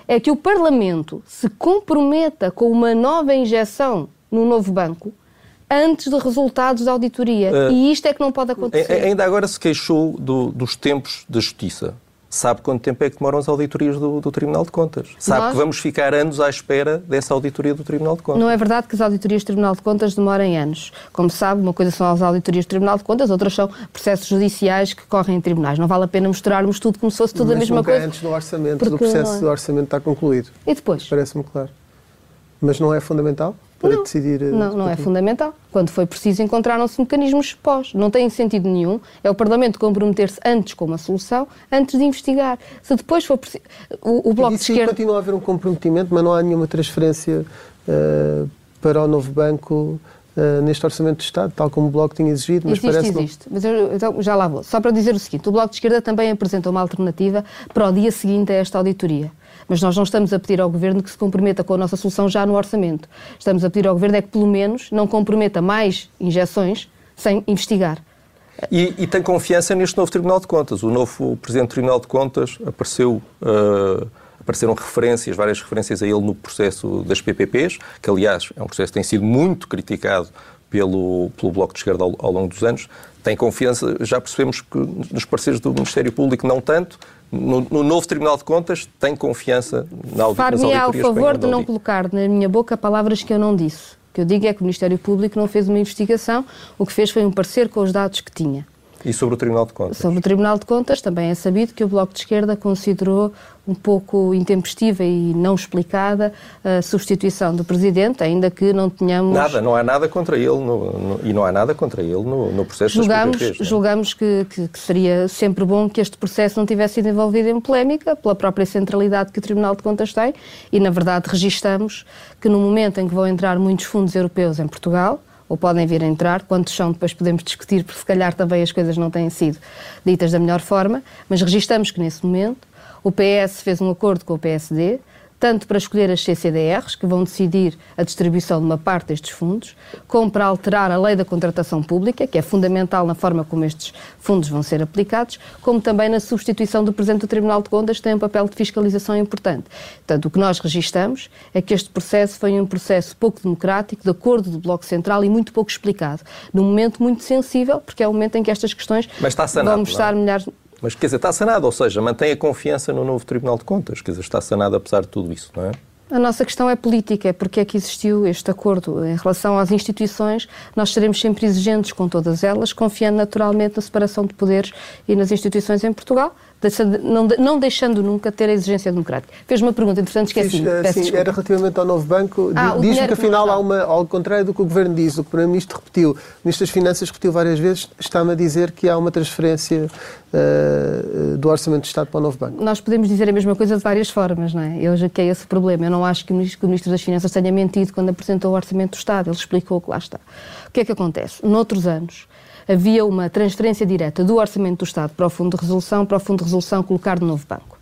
É que o Parlamento se comprometa com uma nova injeção no novo banco antes de resultados da auditoria. Uh, e isto é que não pode acontecer. Ainda agora se queixou do, dos tempos da justiça. Sabe quanto tempo é que demoram as auditorias do, do Tribunal de Contas? Sabe Nós... que vamos ficar anos à espera dessa auditoria do Tribunal de Contas? Não é verdade que as auditorias do Tribunal de Contas demorem anos. Como sabe, uma coisa são as auditorias do Tribunal de Contas, outras são processos judiciais que correm em tribunais. Não vale a pena misturarmos tudo como se fosse tudo Mas a mesma nunca coisa. antes do orçamento, do processo é. do orçamento está concluído. E depois? Parece-me claro. Mas não é fundamental? Para não, decidir. Eh, não, não é fundamental. Quando foi preciso, encontraram-se mecanismos pós. Não tem sentido nenhum. É o Parlamento comprometer-se antes com uma solução, antes de investigar. Se depois for preciso. O, o Bloco e de Esquerda. continua a haver um comprometimento, mas não há nenhuma transferência uh, para o novo banco. Uh, neste Orçamento de Estado, tal como o Bloco tinha exigido, mas existe, parece existe. Mas eu, então, já lá vou. Só para dizer o seguinte, o Bloco de Esquerda também apresentou uma alternativa para o dia seguinte a esta auditoria. Mas nós não estamos a pedir ao Governo que se comprometa com a nossa solução já no orçamento. Estamos a pedir ao Governo é que, pelo menos, não comprometa mais injeções sem investigar. E, e, tem confiança neste novo Tribunal de Contas. O novo Presidente do Tribunal de Contas apareceu, uh, apareceram referências, várias referências a ele no processo das PPPs, que aliás é um processo que tem sido muito criticado pelo, pelo Bloco de Esquerda ao, ao longo dos anos. Tem confiança, já percebemos que nos parceiros do Ministério Público não tanto, no, no, novo Tribunal de Contas tem confiança na auditoria. Far-me ao favor de não colocar na minha boca palavras que eu não disse. O que eu digo é que o Ministério Público não fez uma investigação, o que fez foi um parecer com os dados que tinha. E sobre o Tribunal de Contas? Sobre o Tribunal de Contas também é sabido que o Bloco de Esquerda considerou um pouco intempestiva e não explicada a substituição do Presidente, ainda que não tenhamos... Nada, não há nada contra ele no, no, e não há nada contra ele no, no processo julgamos, das PPPs, é? Julgamos que, que, que, seria sempre bom que este processo não tivesse sido envolvido em polémica pela própria centralidade que o Tribunal de Contas tem e, na verdade, registamos que no momento em que vão entrar muitos fundos europeus em Portugal, ou podem vir a entrar, quantos são, depois podemos discutir, porque se calhar também as coisas não têm sido ditas da melhor forma, mas registamos que nesse momento o PS fez um acordo com o PSD tanto para escolher as CCDRs, que vão decidir a distribuição de uma parte destes fundos, como para alterar a lei da contratação pública, que é fundamental na forma como estes fundos vão ser aplicados, como também na substituição do Presidente do Tribunal de Contas, que tem um papel de fiscalização importante. Portanto, o que nós registamos é que este processo foi um processo pouco democrático, de acordo do Bloco Central e muito pouco explicado, num momento muito sensível, porque é o momento em que estas questões sanado, vão estar não? milhares mas, quer dizer, está sanado, ou seja, mantém a confiança no novo Tribunal de Contas, quer dizer, está sanado apesar de tudo isso, não é? A nossa questão é política, é porque é que existiu este acordo. Em relação às instituições, nós seremos sempre exigentes com todas elas, confiando naturalmente na separação de poderes e nas instituições em Portugal, não, não deixando nunca ter a exigência democrática. Fez uma pergunta interessante, esqueci. Fiz, sim, era relativamente ao novo banco. Ah, Diz-me que afinal há uma, ao contrário do que o Governo diz, o Primeiro-Ministro repetiu, o Ministro das Finanças repetiu várias vezes, está-me a dizer que há uma transferência uh, do Orçamento de Estado para o novo banco. Nós podemos dizer a mesma coisa de várias formas, não é? Eu já que é esse o problema. Eu não acho que o Ministro, que o Ministro das Finanças tenha mentido quando apresentou o Orçamento do Estado. Ele explicou que lá está. O que é que acontece? Noutros anos, havia uma transferência direta do Orçamento do Estado para o Fundo de Resolução, para o Fundo de Resolução colocar no novo banco.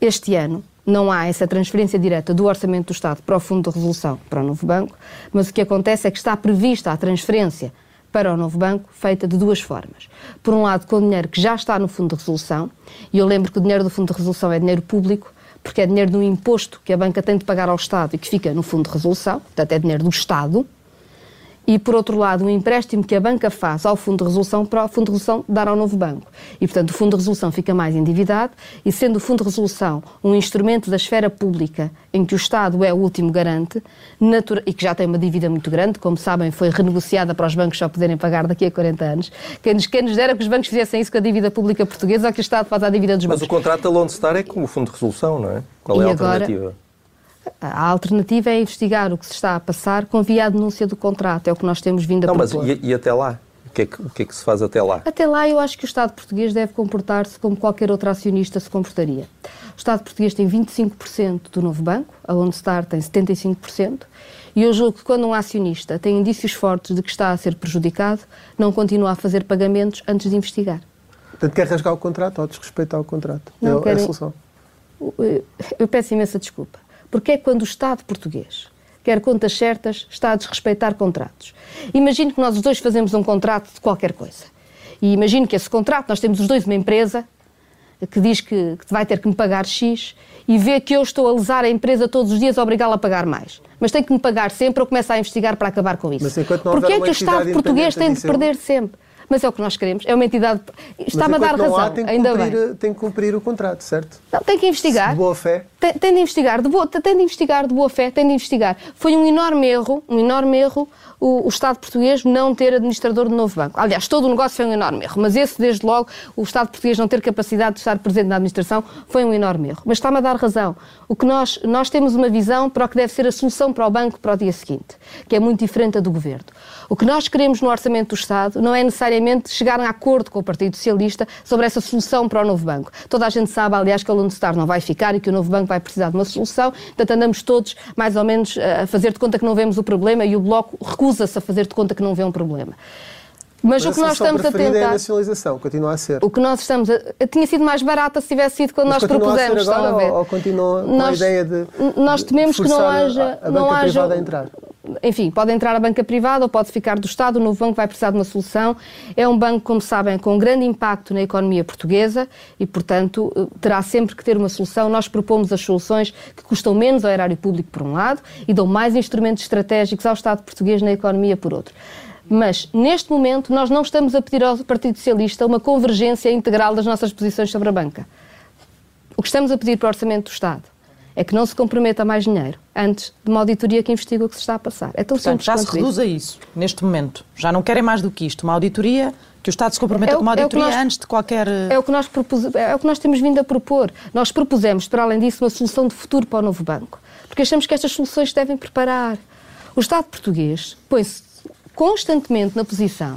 Este ano não há essa transferência direta do Orçamento do Estado para o Fundo de Resolução para o novo banco, mas o que acontece é que está prevista a transferência para o novo banco feita de duas formas. Por um lado, com o dinheiro que já está no Fundo de Resolução, e eu lembro que o dinheiro do Fundo de Resolução é dinheiro público, porque é dinheiro do imposto que a banca tem de pagar ao Estado e que fica no Fundo de Resolução, portanto é dinheiro do Estado, e, por outro lado, um empréstimo que a banca faz ao Fundo de Resolução para o Fundo de Resolução dar ao novo banco. E, portanto, o Fundo de Resolução fica mais endividado e, sendo o Fundo de Resolução um instrumento da esfera pública em que o Estado é o último garante e que já tem uma dívida muito grande, como sabem, foi renegociada para os bancos só poderem pagar daqui a 40 anos. Quem nos, quem nos dera que os bancos fizessem isso com a dívida pública portuguesa ou que o Estado faz a dívida dos bancos. Mas o contrato da Lone Star é com o Fundo de Resolução, não é? Qual é a alternativa? A alternativa é investigar o que se está a passar com via a denúncia do contrato, é o que nós temos vindo a Não, propor. mas e, e até lá? O que, é que, o que, é que se faz até lá? Até lá eu acho que o Estado português deve comportar-se como qualquer outro acionista se comportaria. O Estado português tem 25% do novo banco, a Lone Star tem 75%, e eu julgo que quando um acionista tem indícios fortes de que está a ser prejudicado, não continua a fazer pagamentos antes de investigar. Portanto, quer rasgar o contrato ou desrespeitar o contrato? Não, é, querem... é a solução. Eu peço imensa desculpa porque é quando o Estado português quer contas certas, está a desrespeitar contratos. Imagino que nós os dois fazemos um contrato de qualquer coisa. E imagino que esse contrato, nós temos os dois uma empresa que diz que, que vai ter que me pagar X e vê que eu estou a lesar a empresa todos os dias a obrigá-la a pagar mais. Mas tem que me pagar sempre, eu começo a investigar para acabar com isso. Mas enquanto não Porquê é que o Estado português tem de perder sempre? Mas é o que nós queremos. É uma entidade. Está-me a dar razão. Há, tem ainda cumprir, bem. Tem que cumprir o contrato, certo? Não, tem que investigar. De boa fé. Tem, tem, de investigar, de boa, tem de investigar de boa fé, tem de investigar. Foi um enorme erro, um enorme erro o, o, Estado português não ter administrador de novo banco. Aliás, todo o negócio foi um enorme erro, mas esse, desde logo, o Estado português não ter capacidade de estar presente na administração foi um enorme erro. Mas está-me a dar razão. O que nós, nós temos uma visão para o que deve ser a solução para o banco para o dia seguinte, que é muito diferente da do Governo. O que nós queremos no Orçamento do Estado não é necessariamente chegar a acordo com o Partido Socialista sobre essa solução para o novo banco. Toda a gente sabe, aliás, que o Lone Star não vai ficar e que o novo banco vai precisar de uma solução, portanto andamos todos mais ou menos a fazer de conta que não vemos o problema e o Bloco recusa-se a fazer de conta que não vê um problema. Mas, Mas o que nós estamos a tentar. É a nacionalização, continua a ser. O que nós estamos a. Tinha sido mais barata se tivesse sido quando Mas nós propusemos. A ser agora, a ver? Ou, ou continua nós, a ideia de. Nós tememos que não haja. A, a não haja, a entrar. Enfim, pode entrar a banca privada ou pode ficar do Estado. O novo banco vai precisar de uma solução. É um banco, como sabem, com grande impacto na economia portuguesa e, portanto, terá sempre que ter uma solução. Nós propomos as soluções que custam menos ao erário público, por um lado, e dão mais instrumentos estratégicos ao Estado português na economia, por outro. Mas, neste momento, nós não estamos a pedir ao Partido Socialista uma convergência integral das nossas posições sobre a banca. O que estamos a pedir para o Orçamento do Estado é que não se comprometa mais dinheiro antes de uma auditoria que investigue o que se está a passar. É tão Portanto, simples já se reduz a isso, neste momento. Já não querem mais do que isto. Uma auditoria que o Estado se comprometa é o, com uma auditoria é nós, antes de qualquer... É o, que nós propus, é o que nós temos vindo a propor. Nós propusemos, para além disso, uma solução de futuro para o novo banco. Porque achamos que estas soluções devem preparar. O Estado português põe-se constantemente na posição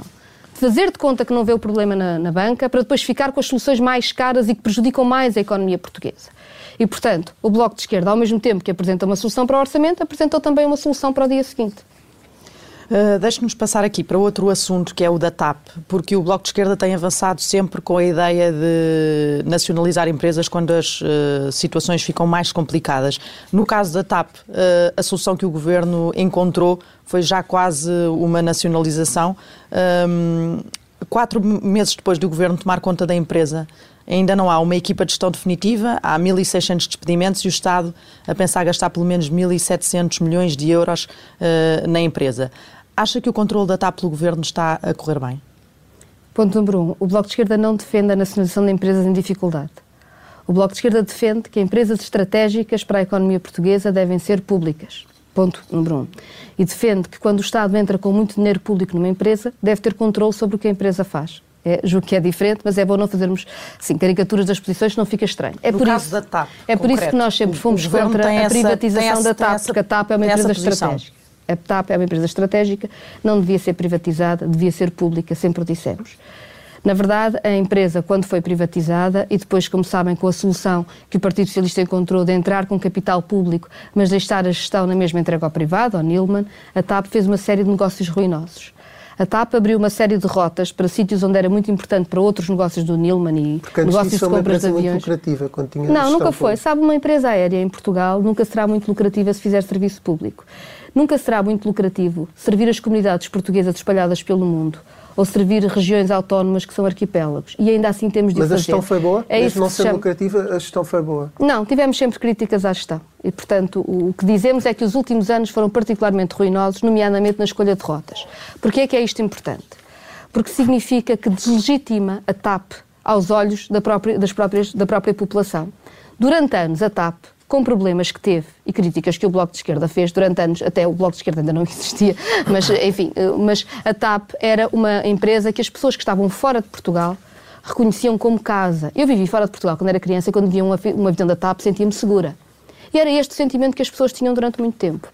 de fazer de conta que não vê o problema na, na, banca para depois ficar com as soluções mais caras e que prejudicam mais a economia portuguesa. E, portanto, o Bloco de Esquerda, ao mesmo tempo que apresenta uma solução para o orçamento, apresentou também uma solução para o dia seguinte. Uh, Deixe-nos passar aqui para outro assunto que é o da TAP, porque o Bloco de Esquerda tem avançado sempre com a ideia de nacionalizar empresas quando as uh, situações ficam mais complicadas. No caso da TAP, uh, a solução que o Governo encontrou foi já quase uma nacionalização. Um, quatro meses depois do Governo tomar conta da empresa, ainda não há uma equipa de gestão definitiva, há 1.600 despedimentos e o Estado a pensar gastar pelo menos 1.700 milhões de euros uh, na empresa. Acha que o controle da TAP pelo Governo está a correr bem? Ponto número um. O Bloco de Esquerda não defende a nacionalização de empresas em dificuldade. O Bloco de Esquerda defende que empresas estratégicas para a economia portuguesa devem ser públicas. Ponto número um. E defende que quando o Estado entra com muito dinheiro público numa empresa, deve ter controle sobre o que a empresa faz. É, julgo que é diferente, mas é bom não fazermos assim, caricaturas das posições, não fica estranho. É no por isso, da TAP, é por isso que nós sempre fomos contra a privatização essa, da TAP, essa, porque a TAP é uma empresa estratégica. A TAP é uma empresa estratégica, não devia ser privatizada, devia ser pública, sempre o dissemos. Na verdade, a empresa, quando foi privatizada, e depois, como sabem, com a solução que o Partido Socialista encontrou de entrar com capital público, mas deixar a gestão na mesma entrega ao privado, ao Nilman, a TAP fez uma série de negócios ruinosos. A TAP abriu uma série de rotas para sítios onde era muito importante para outros negócios do Nilman e Porque negócios de compras de aviões. Muito lucrativa, quando tinha Não, nunca foi. Pública. Sabe, uma empresa aérea em Portugal nunca será muito lucrativa se fizer serviço público. Nunca será muito lucrativo servir as comunidades portuguesas espalhadas pelo mundo ou servir regiões autónomas que são arquipélagos. E ainda assim temos de Mas fazer. a gestão foi boa? É Mesmo isso não sendo lucrativa, a gestão foi boa? Não, tivemos sempre críticas à gestão. E, portanto, o que dizemos é que os últimos anos foram particularmente ruinosos, nomeadamente na escolha de rotas. Porquê é que é isto importante? Porque significa que deslegitima a TAP aos olhos da própria, das próprias, da própria população. Durante anos, a TAP com problemas que teve e críticas que o Bloco de Esquerda fez durante anos, até o Bloco de Esquerda ainda não existia, mas enfim, mas a TAP era uma empresa que as pessoas que estavam fora de Portugal reconheciam como casa. Eu vivi fora de Portugal quando era criança e quando via uma, uma avião da TAP sentia-me segura. E era este o sentimento que as pessoas tinham durante muito tempo.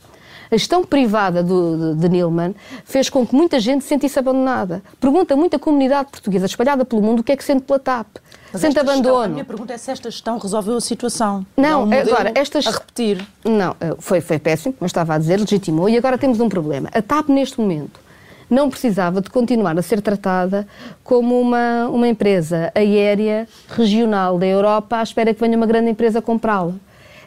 A gestão privada do, de, de Nilman fez com que muita gente se sentisse abandonada. Pergunta muita comunidade portuguesa espalhada pelo mundo o que é que sente pela TAP. Mas sente abandono. Gestão, a minha pergunta é se esta gestão resolveu a situação. Não, um agora, esta a repetir. Não, eh, foi, foi péssimo, mas estava a dizer, legitimou, e agora temos um problema. A TAP, neste momento, não precisava de continuar a ser tratada como uma, uma empresa aérea regional da Europa à espera que venha uma grande empresa comprá-la.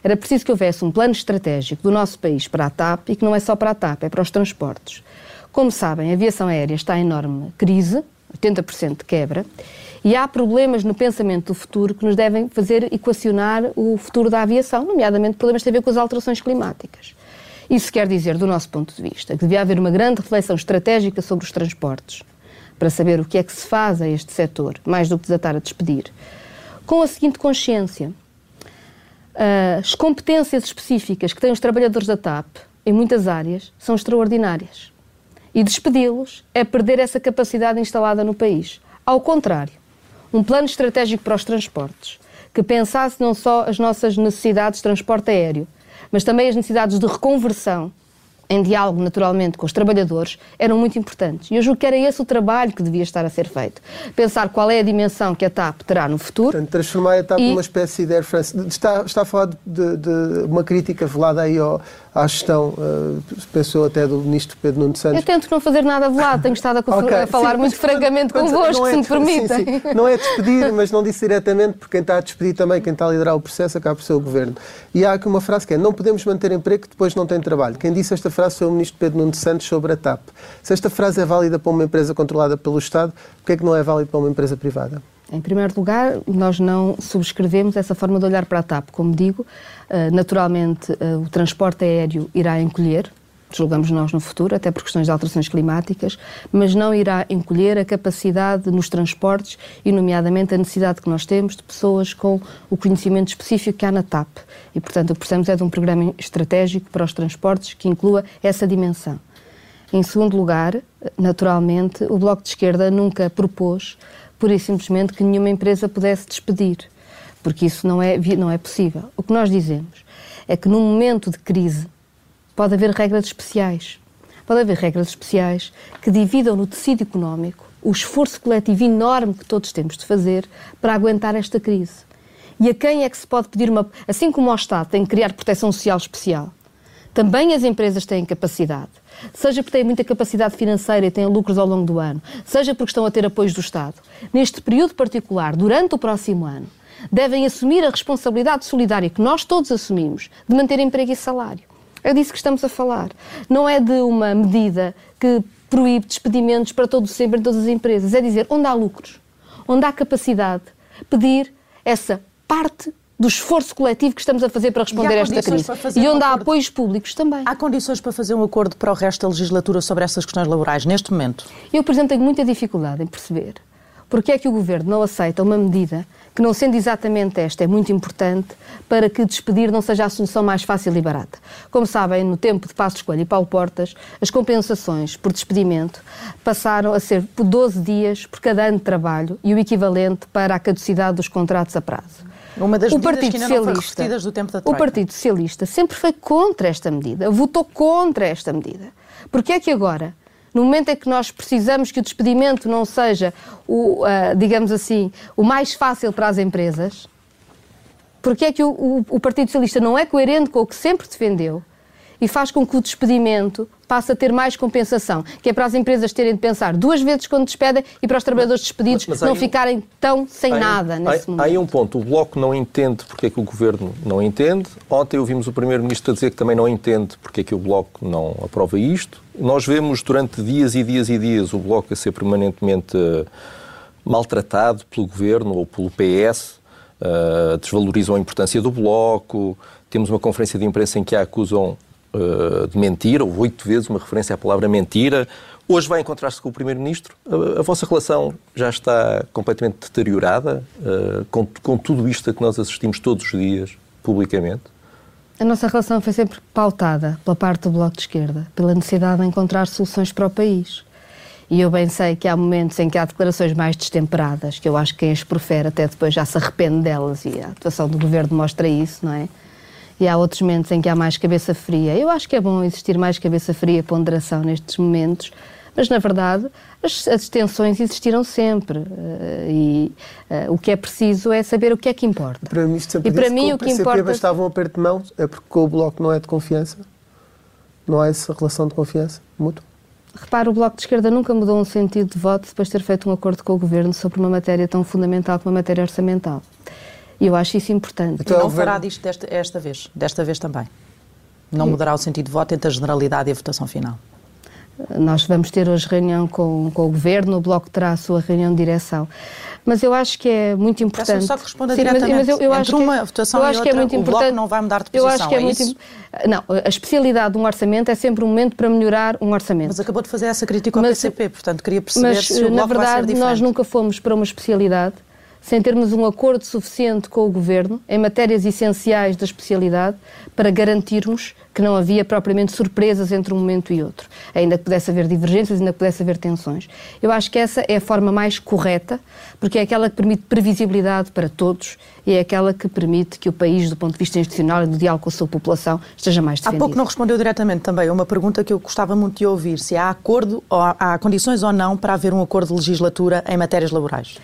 Era preciso que houvesse um plano estratégico do nosso país para a TAP e que não é só para a TAP, é para os transportes. Como sabem, a aviação aérea está em enorme crise, 80% de quebra, e há problemas no pensamento do futuro que nos devem fazer equacionar o futuro da aviação, nomeadamente problemas que têm a ver com as alterações climáticas. Isso quer dizer, do nosso ponto de vista, que devia haver uma grande reflexão estratégica sobre os transportes, para saber o que é que se faz a este setor, mais do que desatar a despedir, com a seguinte consciência. As competências específicas que têm os trabalhadores da TAP, em muitas áreas, são extraordinárias. E despedi-los é perder essa capacidade instalada no país. Ao contrário, um plano estratégico para os transportes, que pensasse não só as nossas necessidades de transporte aéreo, mas também as necessidades de reconversão, em diálogo naturalmente com os trabalhadores, eram muito importantes. E eu julgo que era esse o trabalho que devia estar a ser feito. Pensar qual é a dimensão que a TAP terá no futuro. Portanto, transformar a TAP e... numa espécie de Air France. Está, está a falar de, de uma crítica velada aí ao, à gestão, uh, pensou até do ministro Pedro Nuno Santos. Eu tento não fazer nada velado, tenho estado a, okay. a falar sim, muito francamente quando, convosco, é, se me permitem. Sim, sim. Não é despedir, mas não disse diretamente, porque quem está a despedir também, quem está a liderar o processo, acaba por ser o Governo. E há aqui uma frase que é, não podemos manter emprego que depois não tem trabalho. Quem disse esta frase foi o ministro Pedro Nuno Santos sobre a TAP. Se esta frase é válida para uma empresa controlada pelo Estado, porquê é que não é válida para uma empresa privada? Em primeiro lugar, nós não subscrevemos essa forma de olhar para a TAP. Como digo, naturalmente o transporte aéreo irá encolher, julgamos nós no futuro, até por questões de alterações climáticas, mas não irá encolher a capacidade nos transportes e, nomeadamente, a necessidade que nós temos de pessoas com o conhecimento específico que há na TAP. E, portanto, o que precisamos é de um programa estratégico para os transportes que inclua essa dimensão. Em segundo lugar, naturalmente, o Bloco de Esquerda nunca propôs, pura e simplesmente, que nenhuma empresa pudesse despedir, porque isso não é, não é possível. O que nós dizemos é que, num momento de crise, pode haver regras especiais. Pode haver regras especiais que dividam no tecido económico o esforço coletivo enorme que todos temos de fazer para aguentar esta crise. E a quem é que se pode pedir uma. Assim como o Estado tem que criar proteção social especial, Também as empresas têm capacidade. Seja porque têm muita capacidade financeira e têm lucros ao longo do ano, seja porque estão a ter apoios do Estado. Neste período particular, durante o próximo ano, devem assumir a responsabilidade solidária que nós todos assumimos de manter emprego e salário. É disso que estamos a falar. Não é de uma medida que proíbe despedimentos para todo sempre em todas as empresas. É dizer, onde há lucros, onde há capacidade, pedir essa parte do esforço coletivo que estamos a fazer para responder a esta crise. E onde um há apoios públicos também. Há condições para fazer um acordo para o resto da legislatura sobre essas questões laborais, neste momento? Eu, por exemplo, tenho muita dificuldade em perceber porque é que o Governo não aceita uma medida que, não sendo exatamente esta, é muito importante para que despedir não seja a solução mais fácil e barata. Como sabem, no tempo de Passo Escolha e Paulo Portas, as compensações por despedimento passaram a ser por 12 dias por cada ano de trabalho e o equivalente para a caducidade dos contratos a prazo. Uma das o Partido que Socialista, do tempo da O Partido Socialista sempre foi contra esta medida, votou contra esta medida. Porque é que agora, no momento em que nós precisamos que o despedimento não seja, o, uh, digamos assim, o mais fácil para as empresas, porque é que o, o, o Partido Socialista não é coerente com o que sempre defendeu e faz com que o despedimento passe a ter mais compensação, que é para as empresas terem de pensar duas vezes quando despedem e para os trabalhadores despedidos mas, mas não ficarem tão sem nada nesse há, momento. Há aí um ponto. O Bloco não entende porque é que o Governo não entende. Ontem ouvimos o Primeiro-Ministro dizer que também não entende porque é que o Bloco não aprova isto. Nós vemos durante dias e dias e dias o Bloco a ser permanentemente uh, maltratado pelo Governo ou pelo PS. Uh, eh, desvalorizam a importância do Bloco. Temos uma conferência de imprensa em que a acusam uh, de mentira, houve oito vezes uma referência à palavra mentira. Hoje vai encontrar-se com o Primeiro-Ministro. A, a, vossa relação já está completamente deteriorada uh, com, com tudo isto a que nós assistimos todos os dias, publicamente? A nossa relação foi sempre pautada pela parte do Bloco de Esquerda, pela necessidade de encontrar soluções para o país. E eu bem sei que há momentos em que há declarações mais destemperadas, que eu acho que quem as profere até depois já se arrepende delas, e a atuação do governo mostra isso, não é? E há outros momentos em que há mais cabeça fria. Eu acho que é bom existir mais cabeça fria ponderação nestes momentos, mas na verdade as, as tensões existiram sempre uh, e uh, o que é preciso é saber o que é que importa. Para mim, e para mim o que importa bastava um aperto de mãos, é porque o Bloco não é de confiança, não há essa relação de confiança mútua. Repara, o Bloco de Esquerda nunca mudou um sentido de voto depois de ter feito um acordo com o Governo sobre uma matéria tão fundamental como a matéria orçamental. E eu acho isso importante. Então, e não fará disto desta, esta vez, desta vez também? Não mudará o sentido de voto entre a generalidade e a votação final? Nós vamos ter hoje reunião com, com o Governo, o Bloco terá a sua reunião de direção. Mas eu acho que é muito importante. Peço só que responda Sim, diretamente. Mas, mas eu, eu entre uma que, votação eu acho e outra, que é muito o importante. Bloco não vai mudar de posição, eu acho que é, é muito, isso? Não, a especialidade de um orçamento é sempre um momento para melhorar um orçamento. Mas acabou de fazer essa crítica ao mas, PCP, portanto queria perceber mas, se o Bloco na verdade, vai ser diferente. nós nunca fomos para uma especialidade sem termos um acordo suficiente com o Governo em matérias essenciais da especialidade para garantirmos que não havia propriamente surpresas entre um momento e outro, ainda que pudesse haver divergências, ainda que pudesse haver tensões. Eu acho que essa é a forma mais correta, porque é aquela que permite previsibilidade para todos e é aquela que permite que o país, do ponto de vista institucional e do diálogo com a sua população, esteja mais defendido. Há pouco não respondeu diretamente também a uma pergunta que eu gostava muito de ouvir, se há acordo, ou há condições ou não para haver um acordo de legislatura em matérias laborais.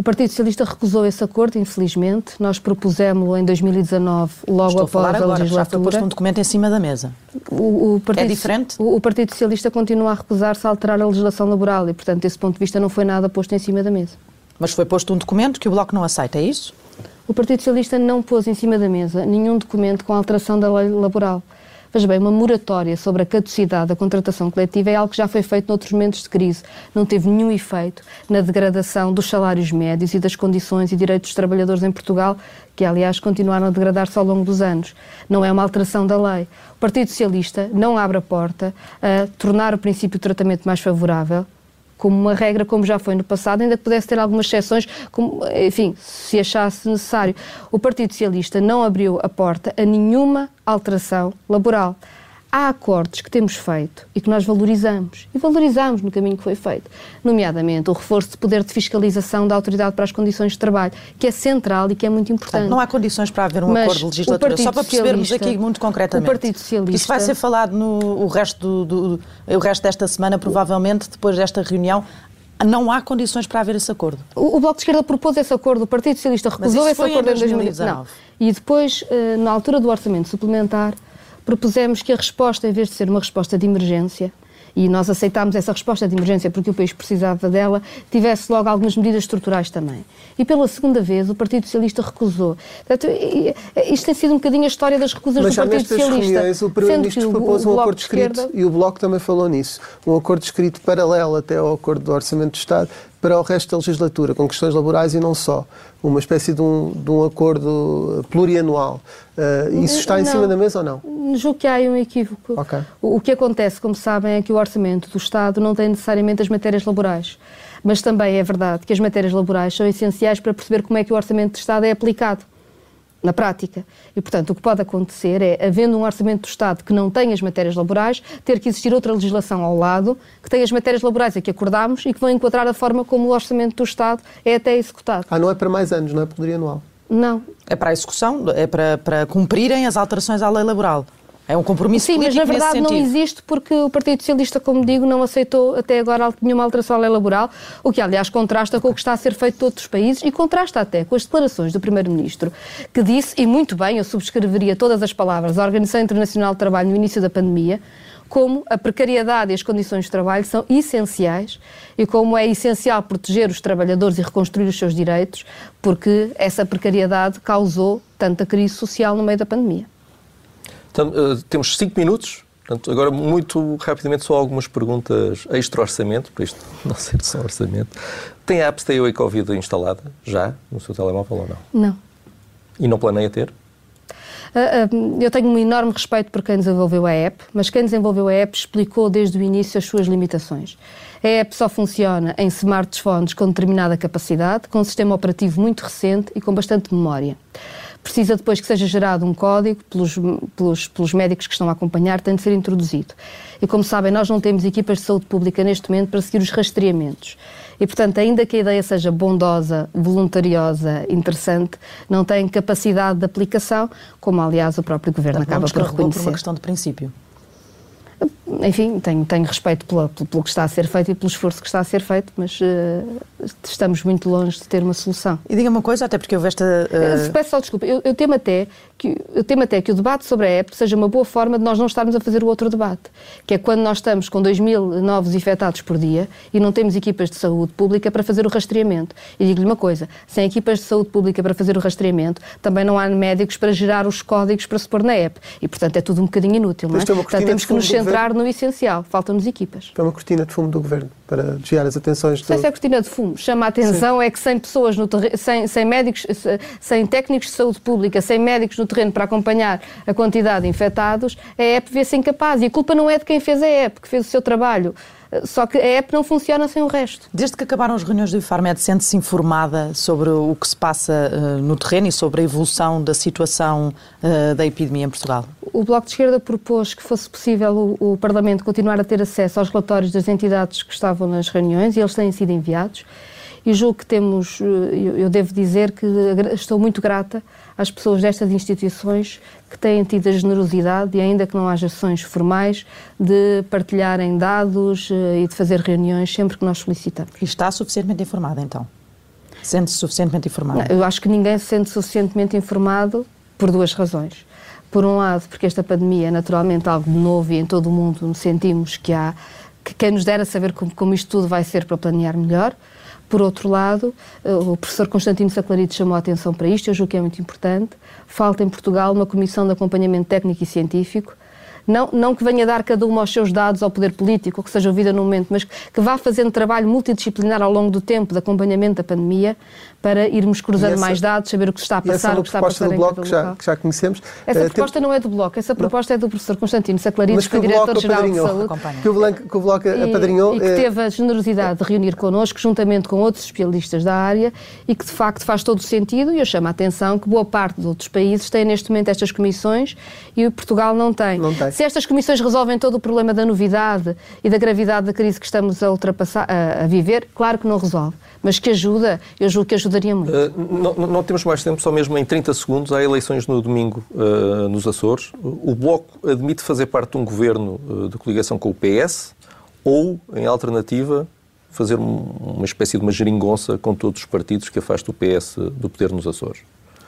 O Partido Socialista recusou esse acordo, infelizmente. Nós propusemos-lo em 2019, logo Estou após a, agora, a legislatura. Já foi posto um documento em cima da mesa. O, o Partido, é diferente? O, o, Partido Socialista continua a recusar-se a alterar a legislação laboral e, portanto, desse ponto de vista, não foi nada posto em cima da mesa. Mas foi posto um documento que o Bloco não aceita, é isso? O Partido Socialista não pôs em cima da mesa nenhum documento com alteração da lei laboral. Veja bem, uma moratória sobre a caducidade da contratação coletiva é algo que já foi feito noutros momentos de crise. Não teve nenhum efeito na degradação dos salários médios e das condições e direitos dos trabalhadores em Portugal, que aliás continuaram a degradar-se ao longo dos anos. Não é uma alteração da lei. O Partido Socialista não abre a porta a tornar o princípio de tratamento mais favorável como uma regra, como já foi no passado, ainda que pudesse ter algumas exceções, como, enfim, se achasse necessário. O Partido Socialista não abriu a porta a nenhuma alteração laboral há acordos que temos feito e que nós valorizamos. E valorizamos no caminho que foi feito. Nomeadamente o reforço de poder de fiscalização da autoridade para as condições de trabalho, que é central e que é muito importante. Portanto, não há condições para haver um Mas acordo de legislatura. Só para percebermos aqui muito concretamente. O Partido Socialista. Isso vai ser falado no o resto, do, do, o resto desta semana, provavelmente, depois desta reunião. Não há condições para haver esse acordo. O, o Bloco de Esquerda propôs esse acordo, o Partido Socialista recusou esse acordo em 2019. Não. E depois, eh, na altura do orçamento suplementar, propusemos que a resposta, em vez de ser uma resposta de emergência, e nós aceitámos essa resposta de emergência porque o país precisava dela, tivesse logo algumas medidas estruturais também. E pela segunda vez o Partido Socialista recusou. Portanto, isto tem sido um bocadinho a história das recusas Mas do Partido Socialista. Reuniões, o Primeiro-Ministro propôs um acordo escrito esquerda... e o Bloco também falou nisso. Um acordo escrito paralelo até ao acordo do Orçamento do Estado para o resto da legislatura, com questões laborais e não só. Uma espécie de um, de um acordo plurianual. Uh, isso está em não, cima da mesa ou não? Julgo que há um equívoco. Okay. O, o que acontece, como sabem, é que o orçamento do Estado não tem necessariamente as matérias laborais. Mas também é verdade que as matérias laborais são essenciais para perceber como é que o orçamento do Estado é aplicado na prática. E, portanto, o que pode acontecer é, havendo um orçamento do Estado que não tem as matérias laborais, ter que existir outra legislação ao lado que tem as matérias laborais a que acordámos e que vão enquadrar a forma como o orçamento do Estado é até executado. Ah, não é para mais anos, não é plurianual? Não. É para a execução, é para, para cumprirem as alterações à lei laboral. É um compromisso Sim, político mas na verdade não existe porque o Partido Socialista, como digo, não aceitou até agora nenhuma alteração à lei laboral, o que aliás contrasta com o que está a ser feito em outros países e contrasta até com as declarações do Primeiro-Ministro, que disse, e muito bem, eu subscreveria todas as palavras da Organização Internacional do Trabalho no início da pandemia, como a precariedade e as condições de trabalho são essenciais e como é essencial proteger os trabalhadores e reconstruir os seus direitos, porque essa precariedade causou tanta crise social no meio da pandemia. Então, uh, temos cinco minutos. Portanto, agora, muito rapidamente, só algumas perguntas extra-orçamento, para isto não ser só orçamento. Tem a app Stay Away Covid instalada já no seu telemóvel ou não? Não. E não planeia ter? Uh, uh, eu tenho um enorme respeito por quem desenvolveu a app, mas quem desenvolveu a app explicou desde o início as suas limitações. A app só funciona em smartphones com determinada capacidade, com um sistema operativo muito recente e com bastante memória precisa depois que seja gerado um código pelos, pelos, pelos médicos que estão a acompanhar, tem de ser introduzido. E como sabem, nós não temos equipas de saúde pública neste momento para seguir os rastreamentos. E, portanto, ainda que a ideia seja bondosa, voluntariosa, interessante, não tem capacidade de aplicação, como aliás o próprio Governo acaba por reconhecer. por uma questão de princípio enfim, tenho, tenho respeito pelo, pelo, que está a ser feito e pelo esforço que está a ser feito, mas uh, estamos muito longe de ter uma solução. E diga uma coisa, até porque houve esta. Uh... Peço só desculpa, eu, eu, temo até que, eu temo até que o debate sobre a app seja uma boa forma de nós não estarmos a fazer o outro debate, que é quando nós estamos com 2 mil novos infectados por dia e não temos equipas de saúde pública para fazer o rastreamento. E digo-lhe uma coisa: sem equipas de saúde pública para fazer o rastreamento, também não há médicos para gerar os códigos para se pôr na app. E, portanto, é tudo um bocadinho inútil, não é? Portanto, temos que nos centrar no essencial. Faltam-nos equipas. É uma cortina de fumo do governo para desviar as atenções. Não sei se é cortina de fumo. Chama a atenção Sim. é que sem pessoas no terreno, sem, sem médicos, sem técnicos de saúde pública, sem médicos no terreno para acompanhar a quantidade de infectados, a EP vê-se incapaz. E a culpa não é de quem fez a EP, que fez o seu trabalho. Só que a app não funciona sem o resto. Desde que acabaram as reuniões do IFARMED, sente-se informada sobre o que se passa uh, no terreno e sobre a evolução da situação uh, da epidemia em Portugal? O Bloco de Esquerda propôs que fosse possível o, o, Parlamento continuar a ter acesso aos relatórios das entidades que estavam nas reuniões e eles têm sido enviados. E julgo que temos, eh, eu, eu devo dizer que estou muito grata às pessoas destas instituições que têm tido a generosidade, e ainda que não haja sessões formais, de partilharem dados eh, e de fazer reuniões sempre que nós solicitamos. E está suficientemente informada, então? Sente-se suficientemente informada? eu acho que ninguém se sente suficientemente informado por duas razões. Por um lado, porque esta pandemia é naturalmente algo de novo e em todo o mundo sentimos que há que quem nos dera saber como, como isto tudo vai ser para planear melhor. Por outro lado, eh, o professor Constantino Saclarito chamou a atenção para isto, eu julgo que é muito importante. Falta em Portugal uma comissão de acompanhamento técnico e científico não, não que venha dar cada uma aos seus dados ao poder político, ou que seja ouvida no momento, mas que vá fazendo trabalho multidisciplinar ao longo do tempo de acompanhamento da pandemia para irmos cruzando essa, mais dados, saber o que está a passar, o que está a passar do bloco que já, que já, conhecemos. Essa uh, proposta tem... não é do Bloco, essa proposta não. é do professor Constantino Saclarides, que é diretor-geral de saúde. Que o, Bloco, que o Bloco apadrinhou. E, e que eh, teve a generosidade de reunir connosco, juntamente com outros especialistas da área, e que de facto faz todo o sentido, e eu chamo a atenção que boa parte de outros países têm neste momento estas comissões e Portugal não tem. Não tem. Se estas comissões resolvem todo o problema da novidade e da gravidade da crise que estamos a, ultrapassar, a, a viver, claro que não resolve mas que ajuda, eu julgo que ajudaria muito. Uh, não, não, temos mais tempo, só mesmo em 30 segundos. Há eleições no domingo uh, nos Açores. O Bloco admite fazer parte de um governo uh, de coligação com o PS ou, em alternativa, fazer uma espécie de uma geringonça com todos os partidos que afasta o PS do poder nos Açores?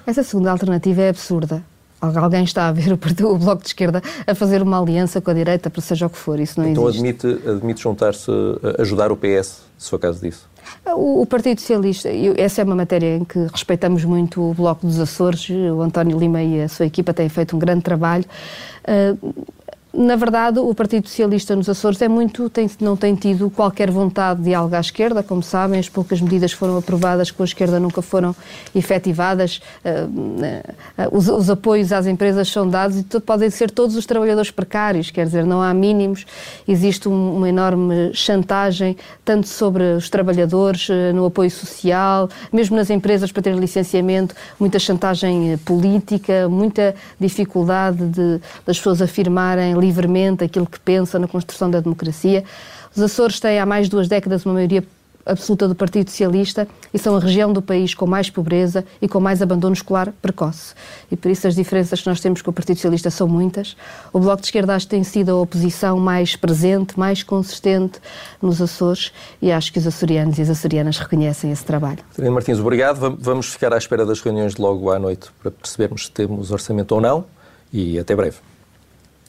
Essa segunda alternativa é absurda. Alguém está a ver o, Bloco de Esquerda a fazer uma aliança com a direita, para seja o que for. Isso não então existe. Então admite, admite juntar-se, ajudar o PS, se for caso disso? O, o Partido Socialista, essa é uma matéria em que respeitamos muito o Bloco dos Açores, o António Lima e a sua equipa têm feito um grande trabalho. Uh, na verdade, o Partido Socialista nos Açores é muito, tem, não tem tido qualquer vontade de diálogo à esquerda, como sabem, as poucas medidas foram aprovadas com a esquerda nunca foram efetivadas, uh, uh, os, os, apoios às empresas são dados e podem ser todos os trabalhadores precários, quer dizer, não há mínimos, existe um, uma enorme chantagem, tanto sobre os trabalhadores, uh, no apoio social, mesmo nas empresas para ter licenciamento, muita chantagem política, muita dificuldade de, das pessoas afirmarem livremente aquilo que pensa na construção da democracia. Os Açores têm há mais de duas décadas uma maioria absoluta do Partido Socialista e são a região do país com mais pobreza e com mais abandono escolar precoce. E por isso as diferenças que nós temos com o Partido Socialista são muitas. O Bloco de Esquerda acho que tem sido a oposição mais presente, mais consistente nos Açores e acho que os açorianos e as açorianas reconhecem esse trabalho. Catarina Martins, obrigado. Vamos ficar à espera das reuniões de logo à noite para percebermos se temos orçamento ou não e até breve.